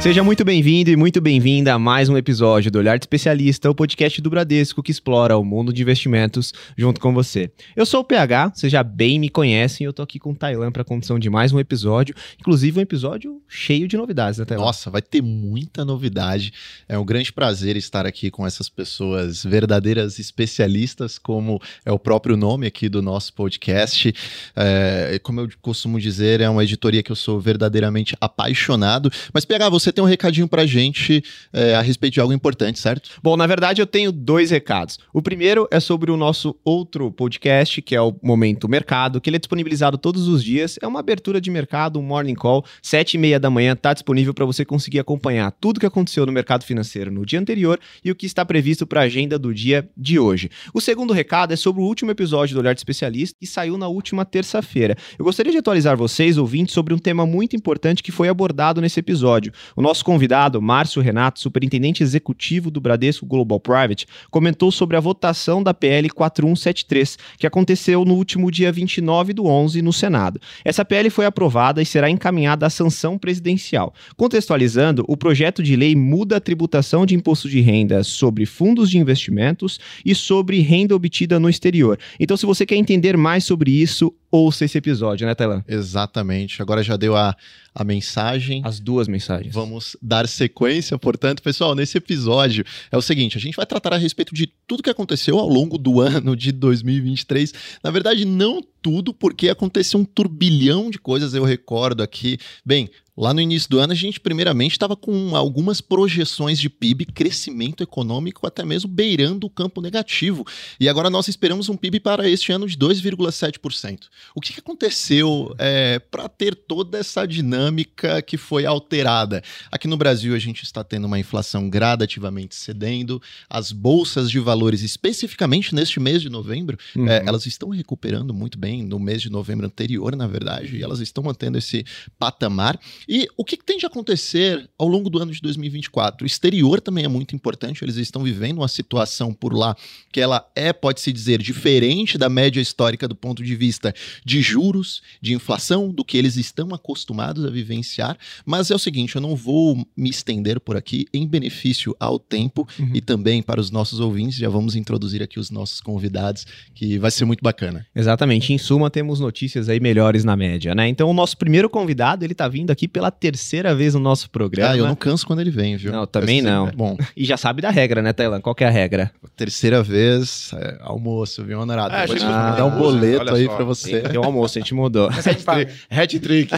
Seja muito bem-vindo e muito bem-vinda a mais um episódio do Olhar de Especialista, o podcast do Bradesco que explora o mundo de investimentos junto com você. Eu sou o PH, vocês já bem me conhecem eu tô aqui com o Tailan para a condição de mais um episódio, inclusive um episódio cheio de novidades, né, Tailan? Nossa, vai ter muita novidade. É um grande prazer estar aqui com essas pessoas verdadeiras especialistas, como é o próprio nome aqui do nosso podcast. É, como eu costumo dizer, é uma editoria que eu sou verdadeiramente apaixonado. Mas, PH, você você tem um recadinho pra gente é, a respeito de algo importante, certo? Bom, na verdade eu tenho dois recados. O primeiro é sobre o nosso outro podcast, que é o Momento Mercado, que ele é disponibilizado todos os dias. É uma abertura de mercado, um morning call, sete e meia da manhã, tá disponível para você conseguir acompanhar tudo que aconteceu no mercado financeiro no dia anterior e o que está previsto para a agenda do dia de hoje. O segundo recado é sobre o último episódio do Olhar de Especialista, que saiu na última terça-feira. Eu gostaria de atualizar vocês, ouvintes, sobre um tema muito importante que foi abordado nesse episódio. O nosso convidado, Márcio Renato, superintendente executivo do Bradesco Global Private, comentou sobre a votação da PL 4173, que aconteceu no último dia 29 do 11 no Senado. Essa PL foi aprovada e será encaminhada à sanção presidencial. Contextualizando, o projeto de lei muda a tributação de imposto de renda sobre fundos de investimentos e sobre renda obtida no exterior. Então, se você quer entender mais sobre isso, ouça esse episódio, né, Tailan? Exatamente. Agora já deu a, a mensagem. As duas mensagens. Vamos dar sequência, portanto, pessoal, nesse episódio é o seguinte: a gente vai tratar a respeito de tudo que aconteceu ao longo do ano de 2023. Na verdade, não tudo, porque aconteceu um turbilhão de coisas, eu recordo aqui. Bem, Lá no início do ano, a gente primeiramente estava com algumas projeções de PIB, crescimento econômico, até mesmo beirando o campo negativo. E agora nós esperamos um PIB para este ano de 2,7%. O que, que aconteceu é, para ter toda essa dinâmica que foi alterada? Aqui no Brasil, a gente está tendo uma inflação gradativamente cedendo, as bolsas de valores, especificamente neste mês de novembro, uhum. é, elas estão recuperando muito bem no mês de novembro anterior, na verdade, e elas estão mantendo esse patamar. E o que, que, tem de acontecer ao longo do ano de 2024? O exterior também é muito importante, eles estão vivendo uma situação por lá que ela é, pode-se dizer, diferente da média histórica do ponto de vista de juros, de inflação, do que eles estão acostumados a vivenciar. Mas é o seguinte, eu não vou me estender por aqui em benefício ao tempo uhum. e também para os nossos ouvintes. Já vamos introduzir aqui os nossos convidados, que vai ser muito bacana. Exatamente. Em suma, temos notícias aí melhores na média, né? Então, o nosso primeiro convidado, ele está vindo aqui pela pela terceira vez no nosso programa. Ah, eu não canso quando ele vem, viu? Não, também não. É bom. E já sabe da regra, né, Tailan? Qual que é a regra? Terceira vez, é, almoço, viu, honorado? É, Pode ah, dar um boleto aí para você. Tem um almoço, a gente mudou. Hat trick.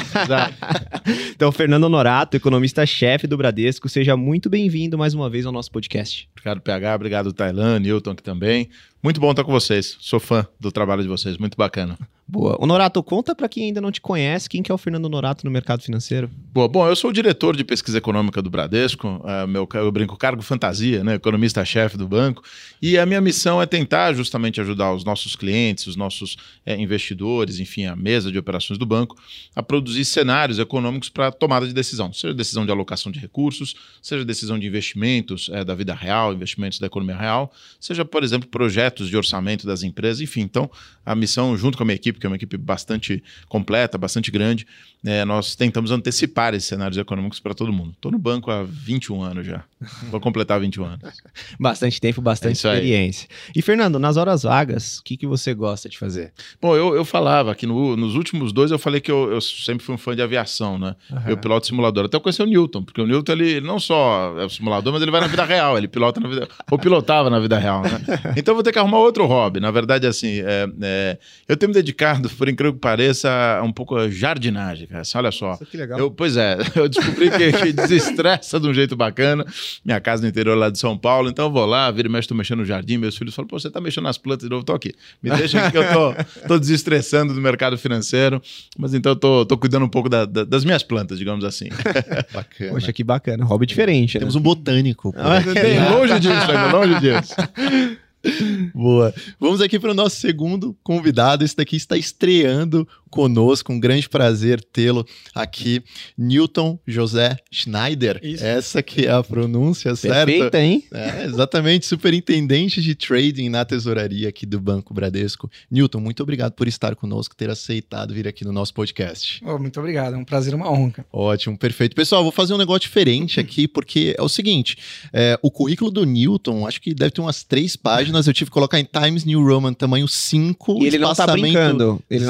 então, Fernando Honorato, economista-chefe do Bradesco, seja muito bem-vindo mais uma vez ao nosso podcast. Obrigado, PH. Obrigado, Tailan, Newton aqui também. Muito bom estar com vocês. Sou fã do trabalho de vocês. Muito bacana. Boa. O Norato, conta para quem ainda não te conhece, quem que é o Fernando Norato no mercado financeiro? Boa. Bom, eu sou o diretor de pesquisa econômica do Bradesco, uh, meu, eu brinco cargo fantasia, né, economista-chefe do banco, e a minha missão é tentar justamente ajudar os nossos clientes, os nossos é, investidores, enfim, a mesa de operações do banco, a produzir cenários econômicos para tomada de decisão, seja decisão de alocação de recursos, seja decisão de investimentos é, da vida real, investimentos da economia real, seja, por exemplo, projetos projetos de orçamento das empresas, enfim. Então, a missão, junto com a minha equipe, que é uma equipe bastante completa, bastante grande, é, nós tentamos antecipar esses cenários econômicos para todo mundo. Estou no banco há 21 anos já. Vou completar 21 anos. bastante tempo, bastante é experiência. E, Fernando, nas horas vagas, o que, que você gosta de fazer? Bom, eu, eu falava que no, nos últimos dois eu falei que eu, eu, sempre fui um fã de aviação, né? Uhum. Eu piloto simulador. Até eu conheci o Newton, porque o Newton, ele não só é o simulador, mas ele vai na vida real. Ele pilota na vida... Ou pilotava na vida real, né? Então eu vou ter que arrumar outro hobby. Na verdade, assim, é, é, eu tenho me dedicado, por incrível que pareça, a um pouco a jardinagem, cara. Assim, olha só. Isso que legal. Eu, pois é, eu descobri que, que desestressa de um jeito bacana. Minha casa no interior lá de São Paulo, então eu vou lá, vira e mexe, tô mexendo no jardim. Meus filhos falam, pô, você tá mexendo nas plantas de novo? Tô aqui. Me deixa aqui que eu tô, tô desestressando do mercado financeiro. Mas então eu tô, tô cuidando um pouco da, da, das minhas plantas, digamos assim. bacana. Poxa, que bacana. Hobby diferente, Temos né? um botânico. Ah, longe disso ainda, longe disso. Boa. Vamos aqui para o nosso segundo convidado. Esse daqui está estreando conosco. Um grande prazer tê-lo aqui. Newton José Schneider. Isso. Essa que é a pronúncia certa. Perfeita, hein? É, exatamente. Superintendente de trading na tesouraria aqui do Banco Bradesco. Newton, muito obrigado por estar conosco, ter aceitado vir aqui no nosso podcast. Oh, muito obrigado. É um prazer, uma honra. Ótimo, perfeito. Pessoal, vou fazer um negócio diferente aqui, porque é o seguinte: é, o currículo do Newton, acho que deve ter umas três páginas. Eu tive que colocar em Times New Roman, tamanho 5. E ele não tá brincando. Ele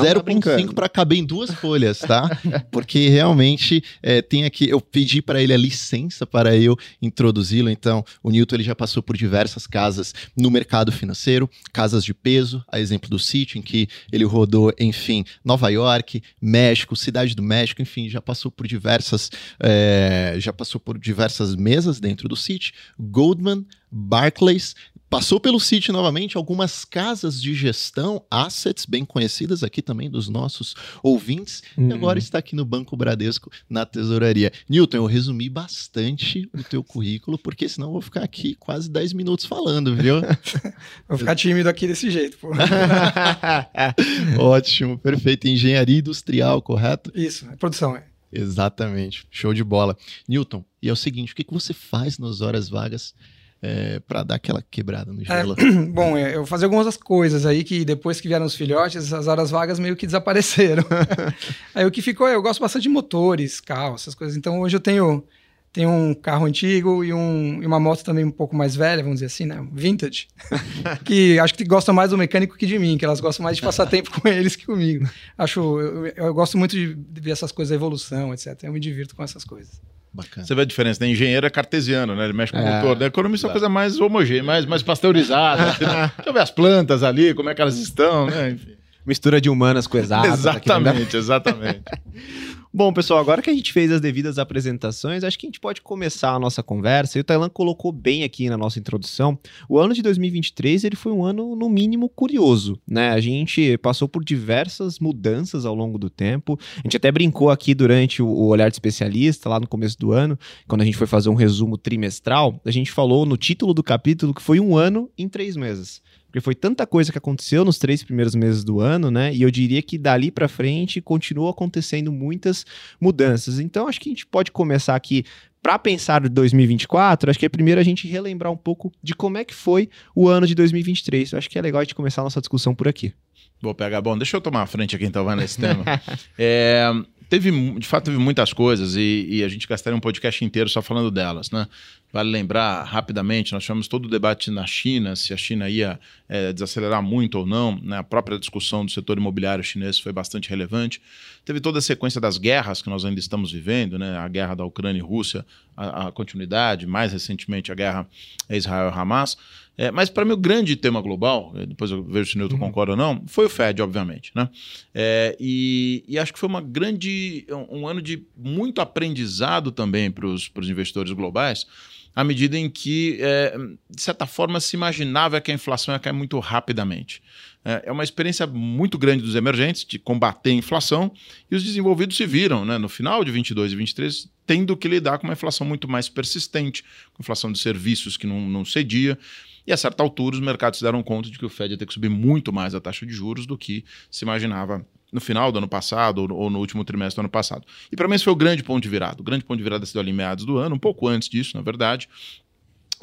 0.5 para caber em duas folhas, tá? Porque realmente é, tem aqui, eu pedi para ele a licença para eu introduzi-lo. Então, o Newton ele já passou por diversas casas no mercado financeiro, casas de peso, a exemplo do sítio, em que ele rodou, enfim, Nova York, México, Cidade do México, enfim, já passou por diversas, é, já passou por diversas mesas dentro do City, Goldman, Barclays, Passou pelo City novamente algumas casas de gestão, assets bem conhecidas aqui também dos nossos ouvintes, e uhum. agora está aqui no Banco Bradesco, na tesouraria. Newton, eu resumi bastante o teu currículo, porque senão eu vou ficar aqui quase 10 minutos falando, viu? vou ficar tímido aqui desse jeito, pô. Ótimo, perfeito. Engenharia industrial, correto? Isso, é produção, é. Exatamente, show de bola. Newton, e é o seguinte, o que, que você faz nas horas vagas é, para dar aquela quebrada no gelo? É, bom, é, eu fazia algumas coisas aí que depois que vieram os filhotes, as horas vagas meio que desapareceram. aí o que ficou, eu gosto bastante de motores, carros, essas coisas. Então hoje eu tenho, tenho um carro antigo e, um, e uma moto também um pouco mais velha, vamos dizer assim, né? Vintage. que acho que gostam mais do mecânico que de mim, que elas gostam mais de passar tempo com eles que comigo. Acho, eu, eu gosto muito de ver essas coisas, a evolução, etc. Eu me divirto com essas coisas. Bacana. Você vê a diferença, né? Engenheiro é cartesiano, né? Ele mexe com o é, motor. Né? Economista é uma coisa mais homogênea, mais, mais pasteurizada. assim, né? Deixa eu ver as plantas ali, como é que elas estão, né? Enfim. Mistura de humanas com exatas. Exatamente, exatamente. Bom, pessoal, agora que a gente fez as devidas apresentações, acho que a gente pode começar a nossa conversa. E o Tailan colocou bem aqui na nossa introdução. O ano de 2023 ele foi um ano, no mínimo, curioso. Né? A gente passou por diversas mudanças ao longo do tempo. A gente até brincou aqui durante o Olhar de Especialista, lá no começo do ano, quando a gente foi fazer um resumo trimestral. A gente falou no título do capítulo que foi um ano em três meses. Porque foi tanta coisa que aconteceu nos três primeiros meses do ano, né? E eu diria que dali para frente continua acontecendo muitas mudanças. Então acho que a gente pode começar aqui para pensar 2024, acho que é primeiro a gente relembrar um pouco de como é que foi o ano de 2023. Eu acho que é legal a gente começar a nossa discussão por aqui. Vou pegar, bom, deixa eu tomar a frente aqui então, vai nesse tema. é, teve, de fato, teve muitas coisas e, e, a gente gastaria um podcast inteiro só falando delas, né? Vale lembrar rapidamente, nós tivemos todo o debate na China, se a China ia é, desacelerar muito ou não, né? a própria discussão do setor imobiliário chinês foi bastante relevante. Teve toda a sequência das guerras que nós ainda estamos vivendo, né? a guerra da Ucrânia e Rússia, a, a continuidade, mais recentemente a guerra Israel-Hamas. É, mas para mim o grande tema global, é, depois eu vejo se o Newton uhum. concorda ou não, foi o Fed, obviamente. Né? É, e, e, acho que foi uma grande, um, um ano de muito aprendizado também para os investidores globais, à medida em que, é, de certa forma, se imaginava que a inflação ia cair muito rapidamente. É, é uma experiência muito grande dos emergentes de combater a inflação e os desenvolvidos se viram, né, no final de 22 e 23, tendo que lidar com uma inflação muito mais persistente, com inflação de serviços que não, não cedia. E a certa altura, os mercados se deram conta de que o Fed ia ter que subir muito mais a taxa de juros do que se imaginava no final do ano passado ou no último trimestre do ano passado. E para mim esse foi o grande ponto de virada. O grande ponto de virada se deu ali em meados do ano, um pouco antes disso, na verdade,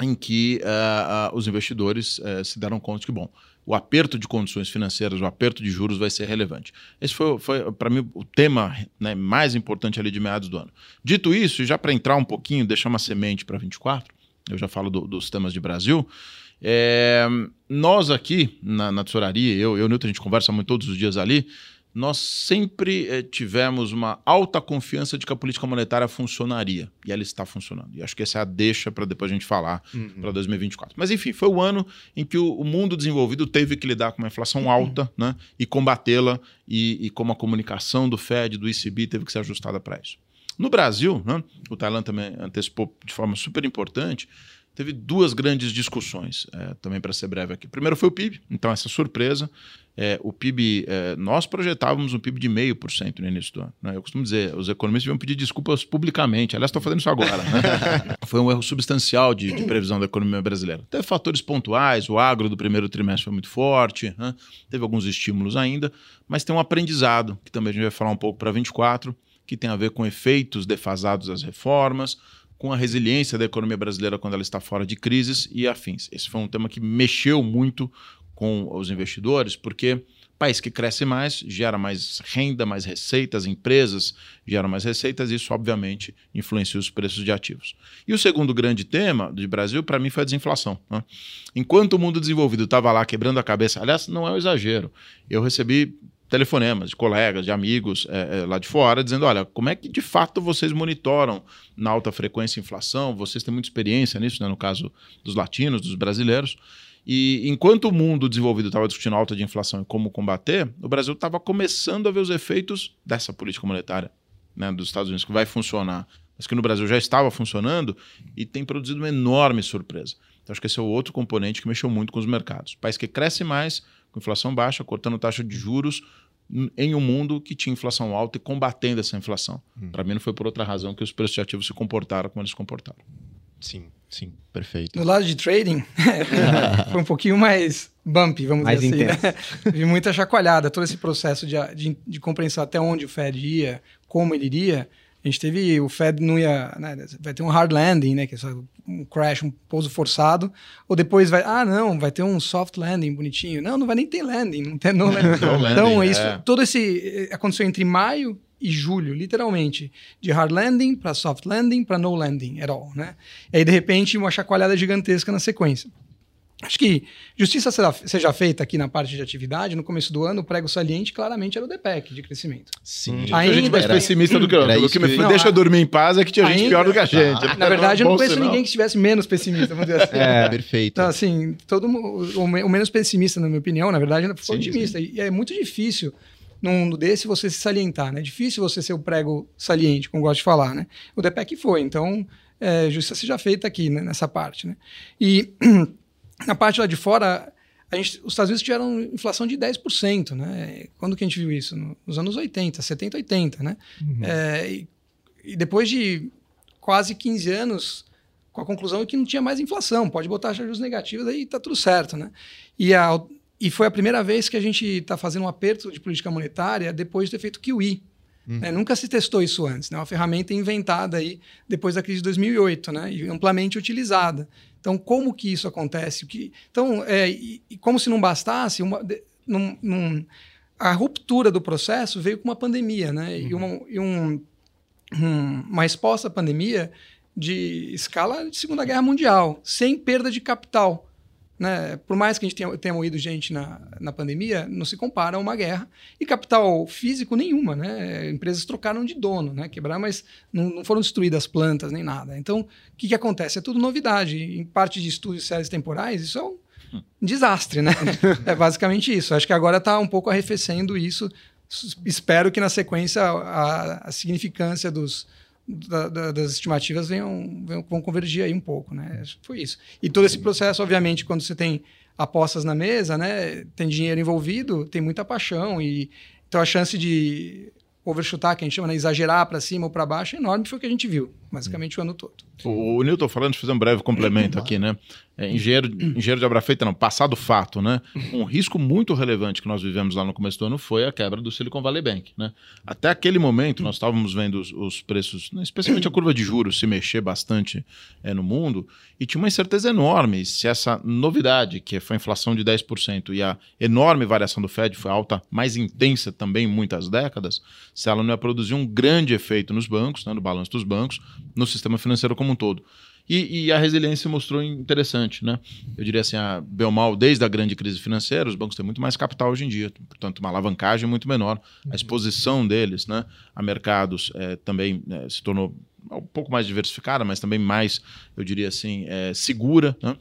em que uh, uh, os investidores uh, se deram conta de que, bom, o aperto de condições financeiras, o aperto de juros vai ser relevante. Esse foi, foi para mim, o tema né, mais importante ali de meados do ano. Dito isso, já para entrar um pouquinho, deixar uma semente para 24, eu já falo do, dos temas de Brasil, é, nós aqui na, na tesouraria, eu e o Newton, a gente conversa muito todos os dias ali, nós sempre eh, tivemos uma alta confiança de que a política monetária funcionaria. E ela está funcionando. E acho que essa é a deixa para depois a gente falar uhum. para 2024. Mas, enfim, foi o ano em que o, o, mundo desenvolvido teve que lidar com uma inflação uhum. alta né, e combatê-la, e, e como a comunicação do Fed, do ECB, teve que ser ajustada para isso. No Brasil, né, o Thailand também antecipou de forma super importante, teve duas grandes discussões, é, também para ser breve aqui. Primeiro foi o PIB, então essa surpresa. é, o PIB, é, nós projetávamos um PIB de 0,5% no início do ano. Né? Eu costumo dizer, os economistas deviam pedir desculpas publicamente. Aliás, estou fazendo isso agora. Né? Foi um erro substancial de, de, previsão da economia brasileira. Teve fatores pontuais, o agro do primeiro trimestre foi muito forte, né? teve alguns estímulos ainda, mas tem um aprendizado, que também a gente vai falar um pouco para 24, que tem a ver com efeitos defasados das reformas, com a resiliência da economia brasileira quando ela está fora de crises e afins. Esse foi um tema que mexeu muito com os investidores, porque país que cresce mais gera mais renda, mais receitas, empresas geram mais receitas, isso obviamente influencia os preços de ativos. E o segundo grande tema do Brasil, para mim, foi a desinflação. Né? Enquanto o mundo desenvolvido estava lá quebrando a cabeça, aliás, não é um exagero, eu recebi telefonemas de colegas, de amigos é, é, lá de fora, dizendo: olha, como é que de fato vocês monitoram na alta frequência a inflação? Vocês têm muita experiência nisso, né, no caso dos latinos, dos brasileiros. E enquanto o mundo desenvolvido estava discutindo alta de inflação e como combater, o Brasil estava começando a ver os efeitos dessa política monetária né, dos Estados Unidos, que vai funcionar, mas que no Brasil já estava funcionando e tem produzido uma enorme surpresa. Então, acho que esse é o outro componente que mexeu muito com os mercados. país que cresce mais, com inflação baixa, cortando taxa de juros, em um mundo que tinha inflação alta e combatendo essa inflação. Hum. Para mim, não foi por outra razão que os preços de ativos se comportaram como eles se comportaram. Sim. Sim, perfeito. No lado de trading, foi um pouquinho mais bumpy, vamos mais dizer assim. Né? Vi muita chacoalhada, todo esse processo de, de, de, compreensão até onde o Fed ia, como ele iria. A gente teve, o Fed não ia, né, vai ter um hard landing, né, que é um crash, um pouso forçado, ou depois vai, ah, não, vai ter um soft landing bonitinho. Não, não vai nem ter landing, não tem no landing. então, isso, é. todo esse eh, aconteceu entre maio e julho, literalmente, de hard landing para soft landing para no landing at all, né? E aí, de repente, uma chacoalhada gigantesca na sequência. Acho que justiça seja feita aqui na parte de atividade. No começo do ano, o prego saliente claramente era o DPEC de crescimento. Sim. Ainda, a gente mais era, pessimista do que eu. O que me não, deixa a, dormir em paz é que tinha ainda, gente pior do que a gente. na verdade, eu não conheço sinal. ninguém que estivesse menos pessimista, vamos dizer assim. É, perfeito. Então, assim, todo o, o, menos pessimista, na minha opinião, na verdade, ainda foi otimista. Sim. E é muito difícil num mundo desse você se salientar, né? É difícil você ser o prego saliente, como gosto de falar, né? O DPEC foi, então é, justiça seja feita aqui, né, nessa parte, né? E na parte lá de fora, gente, os Estados Unidos tiveram inflação de 10%, né? Quando que a gente viu isso? Nos anos 80, 70, 80, né? Uhum. É, e, e, depois de quase 15 anos, com a conclusão de que não tinha mais inflação, pode botar juros negativos aí tá tudo certo, né? E a, e foi a primeira vez que a gente está fazendo um aperto de política monetária depois de ter feito QE. Hum. Né? Nunca se testou isso antes. É né? uma ferramenta inventada aí depois da crise de 2008 né? e amplamente utilizada. Então, como que isso acontece? Que, então, é, e, e como se não bastasse, uma, de, num, num, a ruptura do processo veio com uma pandemia, né? Uhum. E, uma, e um, um, uma resposta à pandemia de escala de Segunda Guerra Mundial, sem perda de capital. Né? Por mais que a gente tenha, tenha morrido gente na, na pandemia, não se compara a uma guerra. E capital físico nenhuma. Né? Empresas trocaram de dono, né? quebraram, mas não, não foram destruídas plantas nem nada. Então, o que, que acontece? É tudo novidade. Em parte de estudos de séries temporais, isso é um desastre. Né? é basicamente isso. Acho que agora está um pouco arrefecendo isso. Espero que na sequência a, a significância dos, da, da, das estimativas venham, venham, vão convergir aí um pouco, né? Foi isso. E todo esse processo, obviamente, quando você tem apostas na mesa, né? Tem dinheiro envolvido, tem muita paixão e então a chance de overchutar, que a gente chama, né, exagerar para cima ou para baixo, é enorme, foi o que a gente viu, basicamente o ano todo. O, o Newton falando, deixa eu fazer um breve complemento aqui, né? É, engenheiro, engenheiro de obra feita, não, passado fato, né? Um risco muito relevante que nós vivemos lá no começo do ano foi a quebra do Silicon Valley Bank, né? Até aquele momento, nós estávamos vendo os, os preços, né, especialmente a curva de juros, se mexer bastante é, no mundo, e tinha uma incerteza enorme se essa novidade, que foi a inflação de 10%, e a enorme variação do Fed foi alta, mais intensa também em muitas décadas, se ela não ia produzir um grande efeito nos bancos, né, no balanço dos bancos, no sistema financeiro como um todo. E, e, a resiliência mostrou interessante, né? Eu diria assim, a Belmal, desde a grande crise financeira, os bancos têm muito mais capital hoje em dia, portanto, uma alavancagem muito menor. A exposição deles né, a mercados é, também é, se tornou um pouco mais diversificada, mas também mais, eu diria assim, é, segura, né?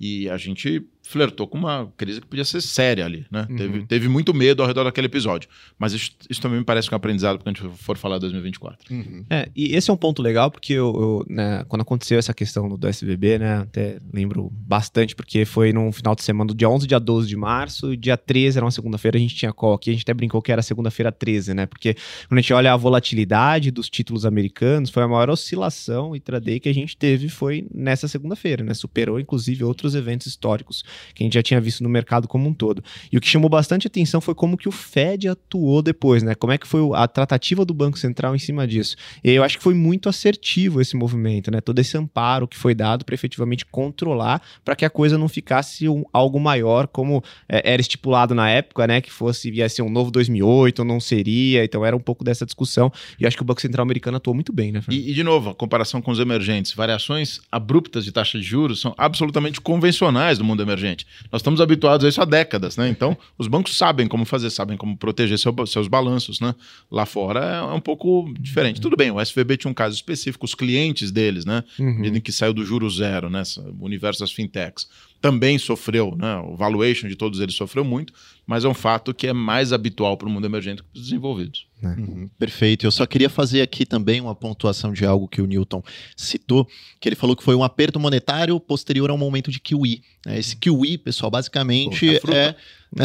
E a gente flertou com uma crise que podia ser séria ali, né? Uhum. Teve, teve muito medo ao redor daquele episódio. Mas isso, isso também me parece um aprendizado quando a gente for falar de 2024. Uhum. É, e esse é um ponto legal, porque eu, eu, né, quando aconteceu essa questão do SBB, né, até lembro bastante, porque foi no final de semana do dia 11, dia 12 de março, e dia 13 era uma segunda-feira, a gente tinha call aqui, a gente até brincou que era segunda-feira 13, né, porque quando a gente olha a volatilidade dos títulos americanos, foi a maior oscilação intraday que a gente teve foi nessa segunda-feira, né, superou inclusive outros eventos históricos que a gente já tinha visto no mercado como um todo. E o que chamou bastante atenção foi como que o Fed atuou depois, né, como é que foi a tratativa do Banco Central em cima disso. E eu acho que foi muito assertivo esse movimento, né? Todo esse amparo que foi dado para efetivamente controlar para que a coisa não ficasse um, algo maior, como é, era estipulado na época, né? Que fosse ia ser um novo 2008 ou não seria. Então era um pouco dessa discussão. E acho que o Banco Central americano atuou muito bem, né? E, e, de novo, a comparação com os emergentes, variações abruptas de taxa de juros são absolutamente convencionais do mundo emergente. Nós estamos habituados a isso há décadas, né? Então, os bancos sabem como fazer, sabem como proteger seu, seus balanços, né? Lá fora é um pouco diferente. Tudo bem, o SVB tinha um caso específico, os clientes deles, né? Uhum. Em que saiu do juro zero, né? O universo das fintechs. Também sofreu, né? O valuation de todos eles sofreu muito, mas é um fato que é mais habitual para o mundo emergente que para os desenvolvidos. Uhum, perfeito. Eu só queria fazer aqui também uma pontuação de algo que o Newton citou, que ele falou que foi um aperto monetário posterior a um momento de QE. Né? Esse QE, pessoal, basicamente Pô, é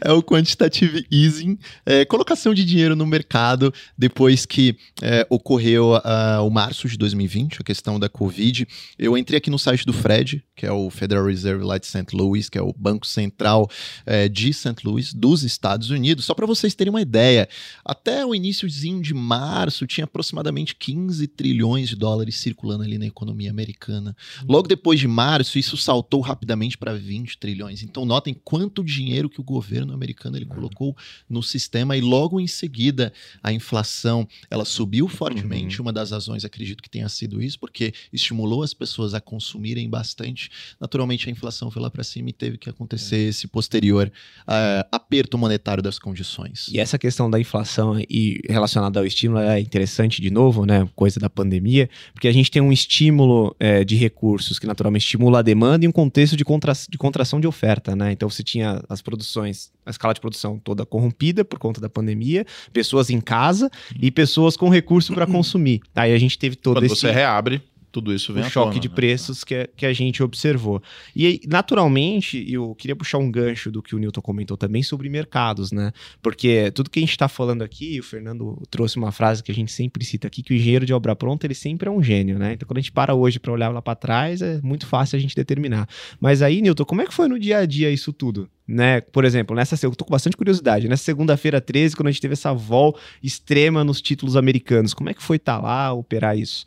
é o quantitative easing, é, colocação de dinheiro no mercado depois que é, ocorreu uh, o março de 2020, a questão da Covid. Eu entrei aqui no site do Fred, que é o Federal Reserve de St. Louis, que é o Banco Central é, de St. Louis, dos Estados Unidos. Só para vocês terem uma ideia, até o iníciozinho de março tinha aproximadamente 15 trilhões de dólares circulando ali na economia americana. Logo depois de março, isso saltou rapidamente para 20 trilhões. Então notem quanto dinheiro que o governo americano ele colocou no sistema e logo em seguida a inflação ela subiu fortemente. Uhum. Uma das razões acredito que tenha sido isso porque estimulou as pessoas a consumirem bastante. Naturalmente a inflação foi lá para cima e teve que acontecer é. esse posterior uh, aperto monetário das condições. E essa questão da inflação e relacionada ao estímulo é interessante de novo, né? Coisa da pandemia, porque a gente tem um estímulo é, de recursos que naturalmente estimula a demanda e um contexto de, contra de contração de oferta, né? Então você tinha as produções, a escala de produção toda corrompida por conta da pandemia, pessoas em casa e pessoas com recurso para consumir. Aí a gente teve todo Quando esse você reabre tudo isso vem o choque tona, de né? preços que, que a gente observou. E naturalmente, eu queria puxar um gancho do que o Newton comentou também sobre mercados, né? Porque tudo que a gente está falando aqui, o Fernando trouxe uma frase que a gente sempre cita aqui, que o engenheiro de obra pronta, ele sempre é um gênio, né? Então quando a gente para hoje para olhar lá para trás, é muito fácil a gente determinar. Mas aí, Newton, como é que foi no dia a dia isso tudo? Né? Por exemplo, nessa eu tô com bastante curiosidade. Nessa segunda-feira 13, quando a gente teve essa vol extrema nos títulos americanos, como é que foi estar tá lá, operar isso?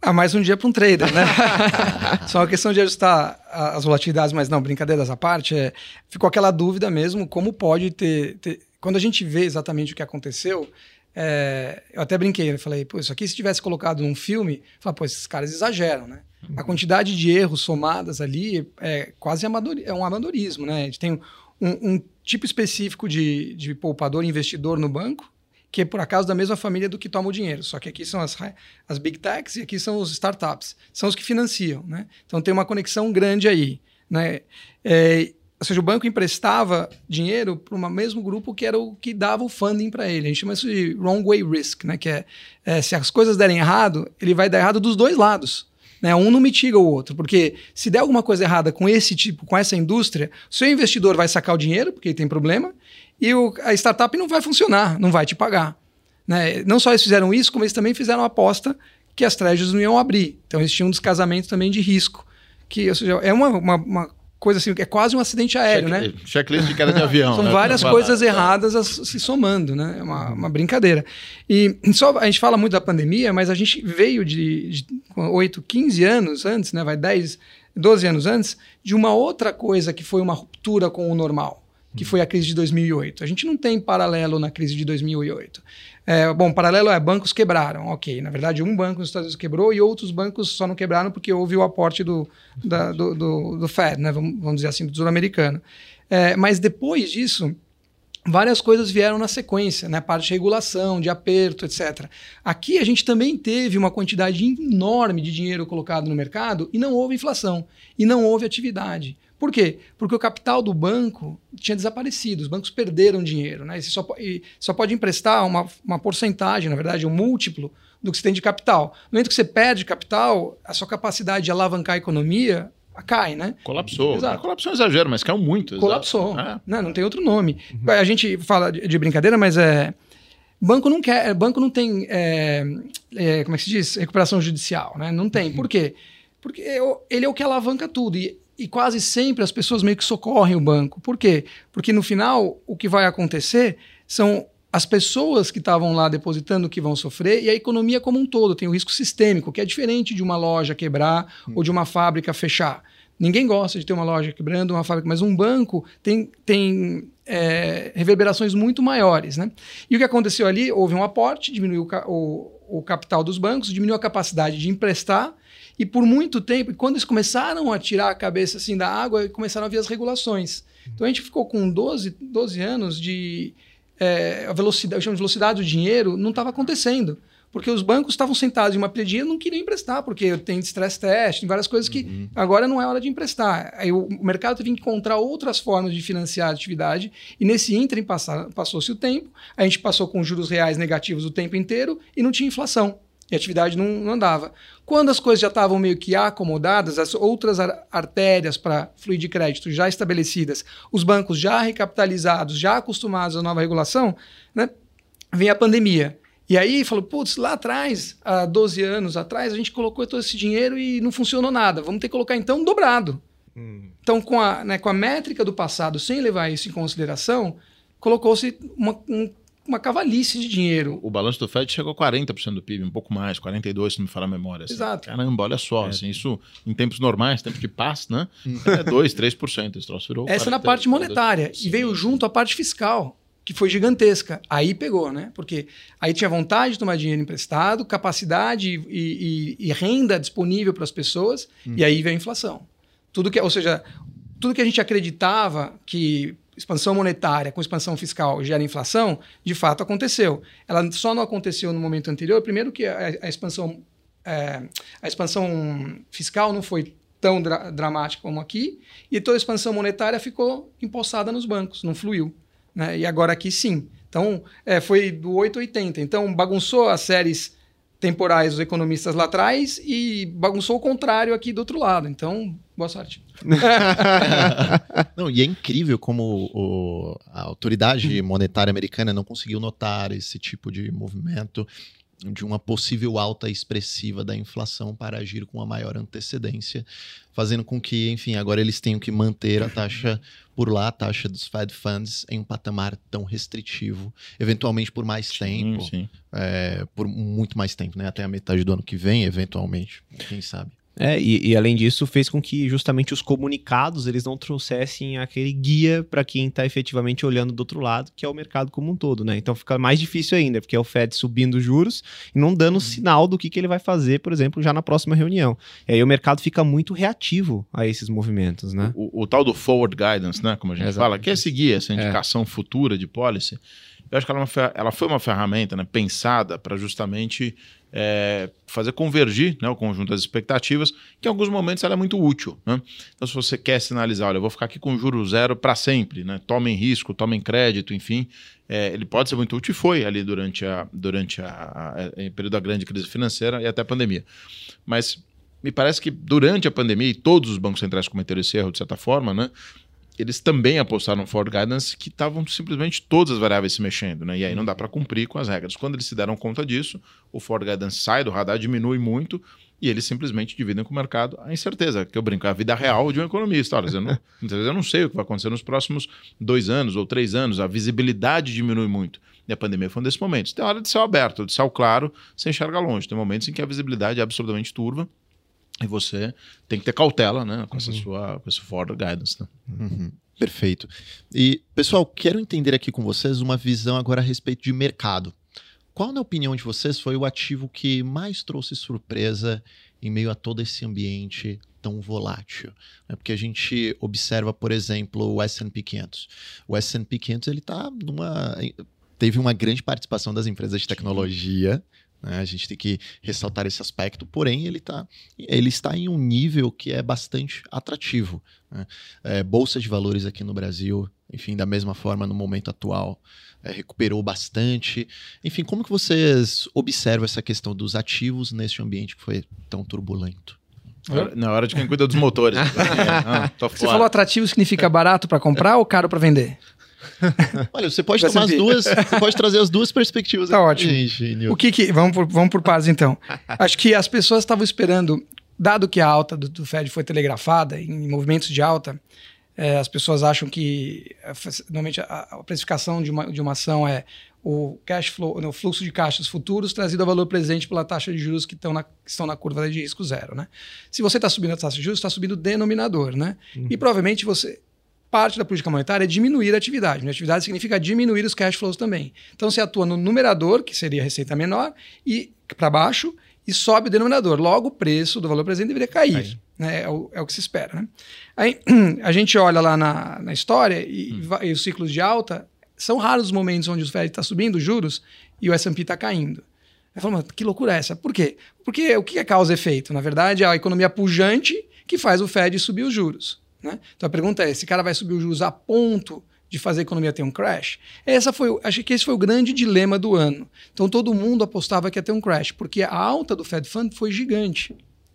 Ah, mais um dia para um trader, né? Só uma questão de ajustar as volatilidades, mas não, brincadeiras à parte, é, ficou aquela dúvida mesmo, como pode ter, ter... Quando a gente vê exatamente o que aconteceu, é, eu até brinquei, eu falei, pô, isso aqui se tivesse colocado num filme, falei, pô, esses caras exageram, né? A quantidade de erros somadas ali é quase é um amadorismo, né? A gente tem um, um tipo específico de, de poupador investidor no banco, que é por acaso da mesma família do que toma o dinheiro. Só que aqui são as, as big techs e aqui são os startups. São os que financiam. Né? Então tem uma conexão grande aí. Né? É, ou seja, o banco emprestava dinheiro para o mesmo grupo que era o que dava o funding para ele. A gente chama isso de wrong way risk, né? que é, é se as coisas derem errado, ele vai dar errado dos dois lados. Né? Um não mitiga o outro, porque se der alguma coisa errada com esse tipo, com essa indústria, seu investidor vai sacar o dinheiro, porque ele tem problema, e o, a startup não vai funcionar, não vai te pagar. Né? Não só eles fizeram isso, como eles também fizeram a aposta que as treasuries não iam abrir. Então eles tinham um descasamento também de risco. Que, ou seja, é uma, uma, uma coisa assim, é quase um acidente aéreo, Check, né? Checklist de queda de avião. São né? várias coisas erradas se somando, né? É uma, uma, brincadeira. E só a gente fala muito da pandemia, mas a gente veio de, de 8, 15 anos antes, né? Vai 10, 12 anos antes, de uma outra coisa que foi uma ruptura com o normal que foi a crise de 2008. A gente não tem paralelo na crise de 2008. É, bom, paralelo é bancos quebraram, ok. Na verdade, um banco nos Estados Unidos quebrou e outros bancos só não quebraram porque houve o aporte do, da, do, do, do, Fed, né? vamos, vamos dizer assim, do Tesouro Americano. É, mas depois disso, várias coisas vieram na sequência, né? Parte de regulação, de aperto, etc. Aqui a gente também teve uma quantidade enorme de dinheiro colocado no mercado e não houve inflação, e não houve atividade. Por quê? Porque o capital do banco tinha desaparecido, os bancos perderam dinheiro. Né? E você só, e só pode emprestar uma, uma porcentagem, na verdade, um múltiplo do que você tem de capital. No momento que você perde capital, a sua capacidade de alavancar a economia cai, né? Colapsou. Exato. Colapsou é um exagero, mas caiu muito. Colapsou. É. Não, não tem outro nome. Uhum. A gente fala de, de, brincadeira, mas é. Banco não quer, banco não tem, é, é, como é que se diz? Recuperação judicial, né? Não tem. Uhum. Por quê? Porque ele é o que alavanca tudo. E e quase sempre as pessoas meio que socorrem o banco. Por quê? Porque no final o que vai acontecer são as pessoas que estavam lá depositando que vão sofrer e a economia como um todo tem o risco sistêmico, que é diferente de uma loja quebrar hum. ou de uma fábrica fechar. Ninguém gosta de ter uma loja quebrando, uma fábrica, mas um banco tem, tem é, reverberações muito maiores. Né? E o que aconteceu ali? Houve um aporte, diminuiu o, o, o capital dos bancos, diminuiu a capacidade de emprestar e por muito tempo, quando eles começaram a tirar a cabeça assim da água, começaram a vir as regulações. Então a gente ficou com 12, 12 anos de. É, a velocidade, eu chamo de velocidade do dinheiro, não estava acontecendo. Porque os bancos estavam sentados em uma pedinha e não queriam emprestar, porque tem stress test, tem várias coisas que uhum. agora não é hora de emprestar. Aí o mercado teve que encontrar outras formas de financiar a atividade, e nesse ínterim passou-se o tempo, a gente passou com juros reais negativos o tempo inteiro e não tinha inflação. E a atividade não, não andava. Quando as coisas já estavam meio que acomodadas, as outras artérias para fluir de crédito já estabelecidas, os bancos já recapitalizados, já acostumados à nova regulação, né, vem a pandemia. E aí falou, putz, lá atrás, há 12 anos atrás, a gente colocou todo esse dinheiro e não funcionou nada. Vamos ter que colocar então dobrado. Hum. Então, com a, né, com a métrica do passado, sem levar isso em consideração, colocou-se um uma cavalice de dinheiro. O balanço do Fed chegou a 40% do PIB, um pouco mais, 42% se me falar a memória. Assim. Exato. Caramba, olha só, é. assim, isso em tempos normais, tempos de paz, né? Hum. é 2, 3%. Esse troço virou Essa 40, na parte monetária. E veio junto a parte fiscal, que foi gigantesca. Aí pegou, né? Porque aí tinha vontade de tomar dinheiro emprestado, capacidade e, e, e renda disponível para as pessoas, hum. e aí veio a inflação. Tudo que, ou seja, tudo que a gente acreditava que expansão monetária com expansão fiscal gera inflação, de fato aconteceu. Ela só não aconteceu no momento anterior, primeiro que a, a expansão, é, a expansão fiscal não foi tão dra dramática como aqui, e toda a expansão monetária ficou empossada nos bancos, não fluiu. Né? E agora aqui sim. Então, é, foi do 880. Então, bagunçou as séries temporais dos economistas lá atrás e bagunçou o contrário aqui do outro lado. Então, boa sorte. não, e é incrível como o, a autoridade monetária americana não conseguiu notar esse tipo de movimento de uma possível alta expressiva da inflação para agir com a maior antecedência, fazendo com que, enfim, agora eles tenham que manter a taxa por lá, a taxa dos Fed Funds em um patamar tão restritivo, eventualmente por mais sim, tempo, sim. É, por muito mais tempo, né? Até a metade do ano que vem, eventualmente, quem sabe. É, e, e, além disso, fez com que justamente os comunicados eles não trouxessem aquele guia para quem está efetivamente olhando do outro lado, que é o mercado como um todo, né? Então fica mais difícil ainda, porque é o Fed subindo juros e não dando uhum. sinal do que, que ele vai fazer, por exemplo, já na próxima reunião. E aí o mercado fica muito reativo a esses movimentos, né? O, o tal do forward guidance, né? Como a gente fala, que é seguir essa é. indicação é. futura de policy. Eu acho que ela, é ela foi uma ferramenta né, pensada para justamente é, fazer convergir né, o conjunto das expectativas, que em alguns momentos ela é muito útil. Né? Então, se você quer sinalizar, olha, eu vou ficar aqui com juro zero para sempre, né? tomem risco, tomem crédito, enfim, é, ele pode ser muito útil e foi ali durante a, durante a, a, a, a período da grande crise financeira e até a pandemia. Mas me parece que durante a pandemia, e todos os bancos centrais cometeram esse erro de certa forma, né? Eles também apostaram no Ford Guidance que estavam simplesmente todas as variáveis se mexendo, né? E aí não dá para cumprir com as regras. Quando eles se deram conta disso, o Ford Guidance sai do radar, diminui muito e eles simplesmente dividem com o mercado a incerteza, que eu brinco, é a vida real de um economista. Olha, eu não, eu não sei o que vai acontecer nos próximos dois anos ou três anos, a visibilidade diminui muito. E a pandemia foi um desses momentos. Tem hora de céu aberto, de céu claro, você enxerga longe. Tem momentos em que a visibilidade é absolutamente turva e você tem que ter cautela, né, com essa uhum. sua, com esse forward guidance, né? Uhum. Perfeito. E, pessoal, quero entender aqui com vocês uma visão agora a respeito de mercado. Qual, na opinião de vocês, foi o ativo que mais trouxe surpresa em meio a todo esse ambiente tão volátil? É porque a gente observa, por exemplo, o S&P 500. O S&P 500 ele está numa teve uma grande participação das empresas de tecnologia. Né? A gente tem que ressaltar esse aspecto, porém ele, tá, ele está em um nível que é bastante atrativo. Né? É, Bolsa de valores aqui no Brasil, enfim, da mesma forma no momento atual, é, recuperou bastante. Enfim, como que vocês observam essa questão dos ativos nesse ambiente que foi tão turbulento? Na hora de quem cuida dos motores. ah, você falou atrativo significa barato para comprar ou caro para vender? Olha, você pode tomar as duas, você pode trazer as duas perspectivas. Tá ótimo. Gente, o que que vamos por, vamos por partes então. Acho que as pessoas estavam esperando, dado que a alta do, do Fed foi telegrafada em movimentos de alta, é, as pessoas acham que normalmente a, a precificação de uma, de uma ação é o cash flow, o fluxo de caixas futuros trazido a valor presente pela taxa de juros que, estão na, que estão na curva de risco zero, né? Se você está subindo a taxa de juros, está subindo o denominador, né? Uhum. E provavelmente você parte da política monetária é diminuir a atividade. A atividade significa diminuir os cash flows também. Então você atua no numerador, que seria a receita menor, e para baixo, e sobe o denominador. Logo, o preço do valor presente deveria cair. Né? É, o, é, o, que se espera. Né? Aí a gente olha lá na, na história e, hum. e, os ciclos de alta, são raros os momentos onde o Fed está subindo juros e o S&P está caindo. Aí fala, que loucura é essa? Por quê? Porque o que é causa efeito? Na verdade, é a economia pujante que faz o Fed subir os juros. Né? Então a pergunta é: esse cara vai subir os juros a ponto de fazer a economia ter um crash? Essa foi, acho que esse foi o grande dilema do ano. Então todo mundo apostava que ia ter um crash, porque a alta do Fed Fund foi gigante.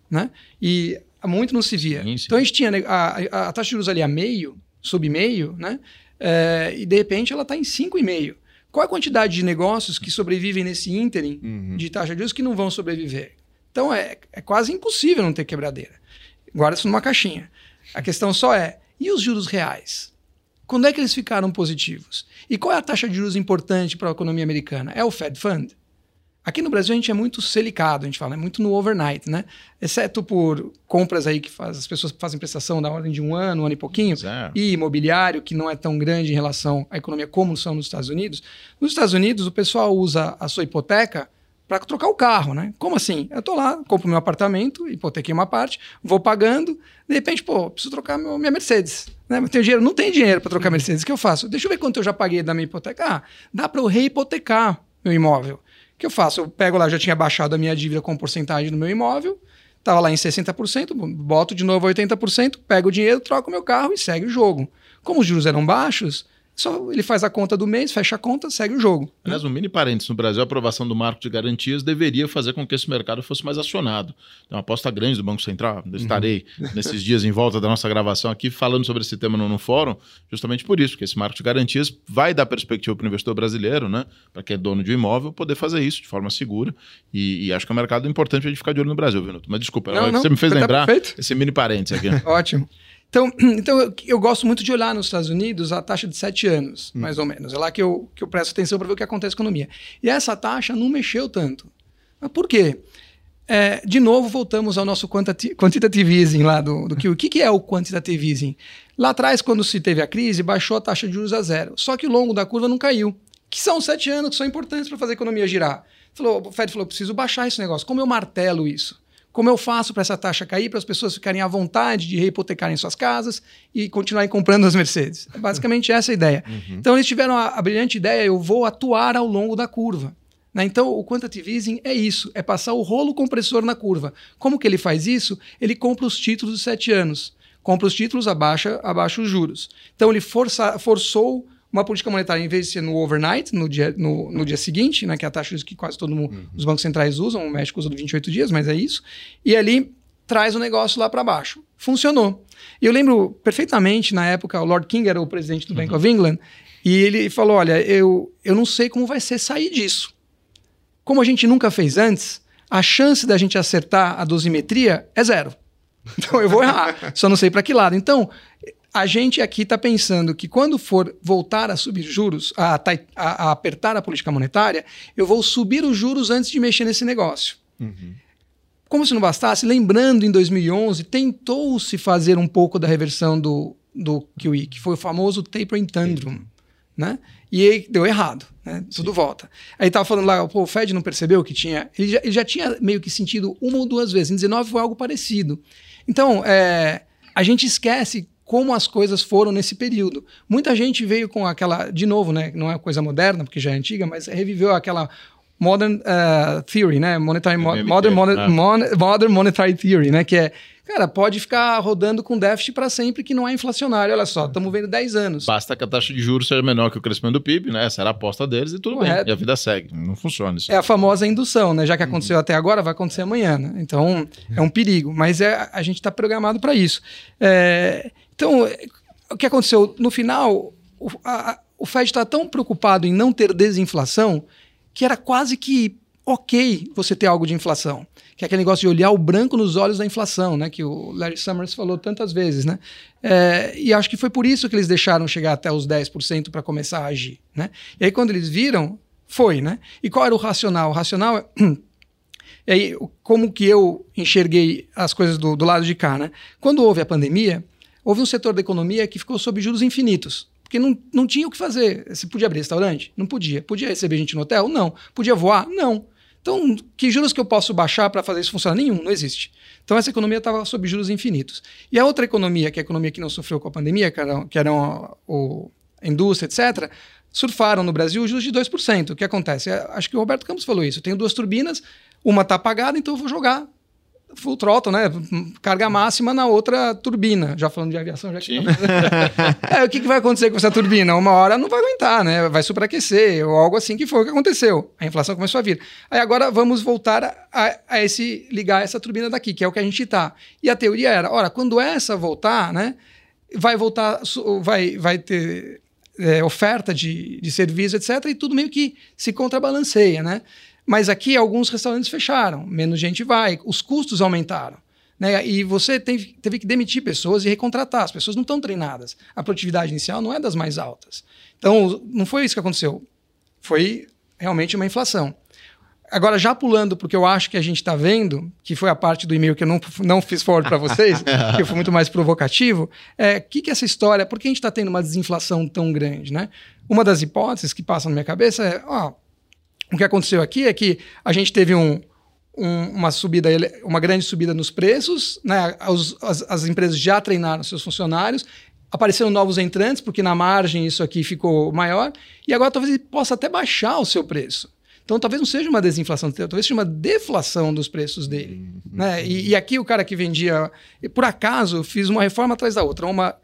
Né? E muito não se via. Sim, sim. Então a gente tinha a, a, a, taxa de juros ali a meio, sub meio, né? É, e de repente ela está em 5,5. Qual a quantidade de negócios que sobrevivem nesse ínterim uhum. de taxa de juros que não vão sobreviver? Então é, é quase impossível não ter quebradeira. Guarda isso numa caixinha. A questão só é: e os juros reais? Quando é que eles ficaram positivos? E qual é a taxa de juros importante para a economia americana? É o Fed Fund? Aqui no Brasil a gente é muito selicado, a gente fala, é muito no overnight, né? Exceto por compras aí que faz, as pessoas fazem prestação da ordem de um ano, um ano e pouquinho, é. e imobiliário, que não é tão grande em relação à economia como são nos Estados Unidos. Nos Estados Unidos, o pessoal usa a sua hipoteca para trocar o carro, né? Como assim? Eu tô lá, compro meu apartamento, hipotequei uma parte, vou pagando, de repente, pô, preciso trocar meu, minha Mercedes. Né? Eu tenho dinheiro, não tem dinheiro para trocar Mercedes, o que eu faço? Deixa eu ver quanto eu já paguei da minha hipoteca. Ah, dá para eu rehipotecar meu imóvel. O que eu faço? Eu pego lá, já tinha baixado a minha dívida com porcentagem do meu imóvel, estava lá em 60%, boto de novo 80%, pego o dinheiro, troco meu carro e segue o jogo. Como os juros eram baixos, só ele faz a conta do mês, fecha a conta, segue o jogo. Aliás, né? um mini parênteses, no Brasil a aprovação do marco de garantias deveria fazer com que esse mercado fosse mais acionado. Tem uma aposta grande do Banco Central, eu estarei uhum. nesses dias em volta da nossa gravação aqui falando sobre esse tema no, no fórum, justamente por isso, porque esse marco de garantias vai dar perspectiva para o investidor brasileiro, né, para quem é dono de um imóvel, poder fazer isso de forma segura e, e acho que é um mercado importante para a gente ficar de olho no Brasil, Vinuto. Mas desculpa, não, não, você me fez tá lembrar perfeito. esse mini parênteses aqui. Ótimo. Então, então eu, eu, gosto muito de olhar nos Estados Unidos a taxa de sete anos, hum. mais ou menos. É lá que eu, que eu presto atenção para ver o que acontece com a economia. E essa taxa não mexeu tanto. Mas por quê? É, de novo, voltamos ao nosso quantitative easing lá do, do que o que, que é o quantitative easing? Lá atrás, quando se teve a crise, baixou a taxa de juros a zero. Só que o longo da curva não caiu. Que são sete anos que são importantes para fazer a economia girar. Falou, o Fed falou: preciso baixar esse negócio. Como eu martelo isso? Como eu faço para essa taxa cair, para as pessoas ficarem à vontade de rehipotecarem suas casas e continuarem comprando as Mercedes? É basicamente essa a ideia. Uhum. Então, eles tiveram a, a, brilhante ideia: eu vou atuar ao longo da curva. Né? Então, o quantitative easing é isso: é passar o rolo compressor na curva. Como que ele faz isso? Ele compra os títulos de sete anos. Compra os títulos, abaixa, abaixa os juros. Então, ele força, forçou uma política monetária, em vez de ser no overnight, no dia, no, no dia seguinte, né, que é a taxa que quase todo mundo, uhum. os bancos centrais usam, o México usa de 28 dias, mas é isso, e ali traz o negócio lá para baixo. Funcionou. E eu lembro perfeitamente, na época, o Lord King era o presidente do uhum. Bank of England, e ele falou: Olha, eu, eu não sei como vai ser sair disso. Como a gente nunca fez antes, a chance da gente acertar a dosimetria é zero. Então eu vou errar, só não sei para que lado. Então, a gente aqui está pensando que quando for voltar a subir juros, a, a, a, apertar a política monetária, eu vou subir os juros antes de mexer nesse negócio. Uhum. Como se não bastasse, lembrando em 2011, tentou-se fazer um pouco da reversão do, do QE, que foi o famoso tapering tantrum, né? E aí deu errado, né? Tudo volta. Aí tava falando lá, o Fed não percebeu que tinha. Ele já, ele já tinha meio que sentido uma ou duas vezes. Em 19 foi algo parecido. Então, é, a gente esquece como as coisas foram nesse período. Muita gente veio com aquela, de novo, né, não é coisa moderna, porque já é antiga, mas reviveu aquela modern uh, theory, né, monetary, mo modern, ah. mon modern monetary theory, né, que é Cara, pode ficar rodando com déficit para sempre que não é inflacionário. Olha só, estamos vendo 10 anos. Basta que a taxa de juros seja menor que o crescimento do PIB, né? Essa era a aposta deles e tudo Correto. bem. E a vida segue. Não funciona isso. É a famosa indução, né? Já que aconteceu uhum. até agora, vai acontecer amanhã. Né? Então, é um perigo. Mas é, a gente está programado para isso. É, então, o que aconteceu? No final, o, a, o Fed está tão preocupado em não ter desinflação que era quase que ok você ter algo de inflação que é aquele negócio de olhar o branco nos olhos da inflação, né? Que o Larry Summers falou tantas vezes, né? É, e acho que foi por isso que eles deixaram chegar até os 10% para começar a agir, né? E aí quando eles viram, foi, né? E qual era o racional? O racional é... E aí, como que eu enxerguei as coisas do, do lado de cá, né? Quando houve a pandemia, houve um setor da economia que ficou sob juros infinitos porque não, não tinha o que fazer. Você podia abrir restaurante? Não podia. Podia receber gente no hotel? Não. Podia voar? Não. Então, que juros que eu posso baixar para fazer isso funcionar? Nenhum, não existe. Então, essa economia estava sob juros infinitos. E a outra economia, que é a economia que não sofreu com a pandemia, que era, que era a, a indústria, etc., surfaram no Brasil juros de 2%. O que acontece? Acho que o Roberto Campos falou isso. Eu tenho duas turbinas, uma está apagada, então eu vou jogar full throttle, né? Carga máxima na outra turbina. Já falando de aviação, já que é, o que, que, vai acontecer com essa turbina? Uma hora não vai aguentar, né? Vai superaquecer, ou algo assim que foi o que aconteceu. A inflação começou a vir. Aí agora vamos voltar a, a esse ligar essa turbina daqui, que é o que a gente está. E a teoria era, ora, quando essa voltar, né? Vai voltar, vai, vai ter é, oferta de, de serviço, etc. E tudo meio que se contrabalanceia, né? Mas aqui alguns restaurantes fecharam, menos gente vai, os custos aumentaram. Né? E você teve, teve que demitir pessoas e recontratar. As pessoas não estão treinadas. A produtividade inicial não é das mais altas. Então, não foi isso que aconteceu. Foi realmente uma inflação. Agora, já pulando para o que eu acho que a gente está vendo, que foi a parte do e-mail que eu não, não fiz forward para vocês, que foi muito mais provocativo, é o que, que é essa história, por que a gente está tendo uma desinflação tão grande? Né? Uma das hipóteses que passa na minha cabeça é, ó, o que aconteceu aqui é que a gente teve um, um, uma subida, uma grande subida nos preços, né? As, as, as, empresas já treinaram seus funcionários, apareceram novos entrantes, porque na margem isso aqui ficou maior, e agora talvez ele possa até baixar o seu preço. Então talvez não seja uma desinflação, talvez seja uma deflação dos preços dele. Uhum. Né? E, e, aqui o cara que vendia, por acaso, fiz uma reforma atrás da outra, uma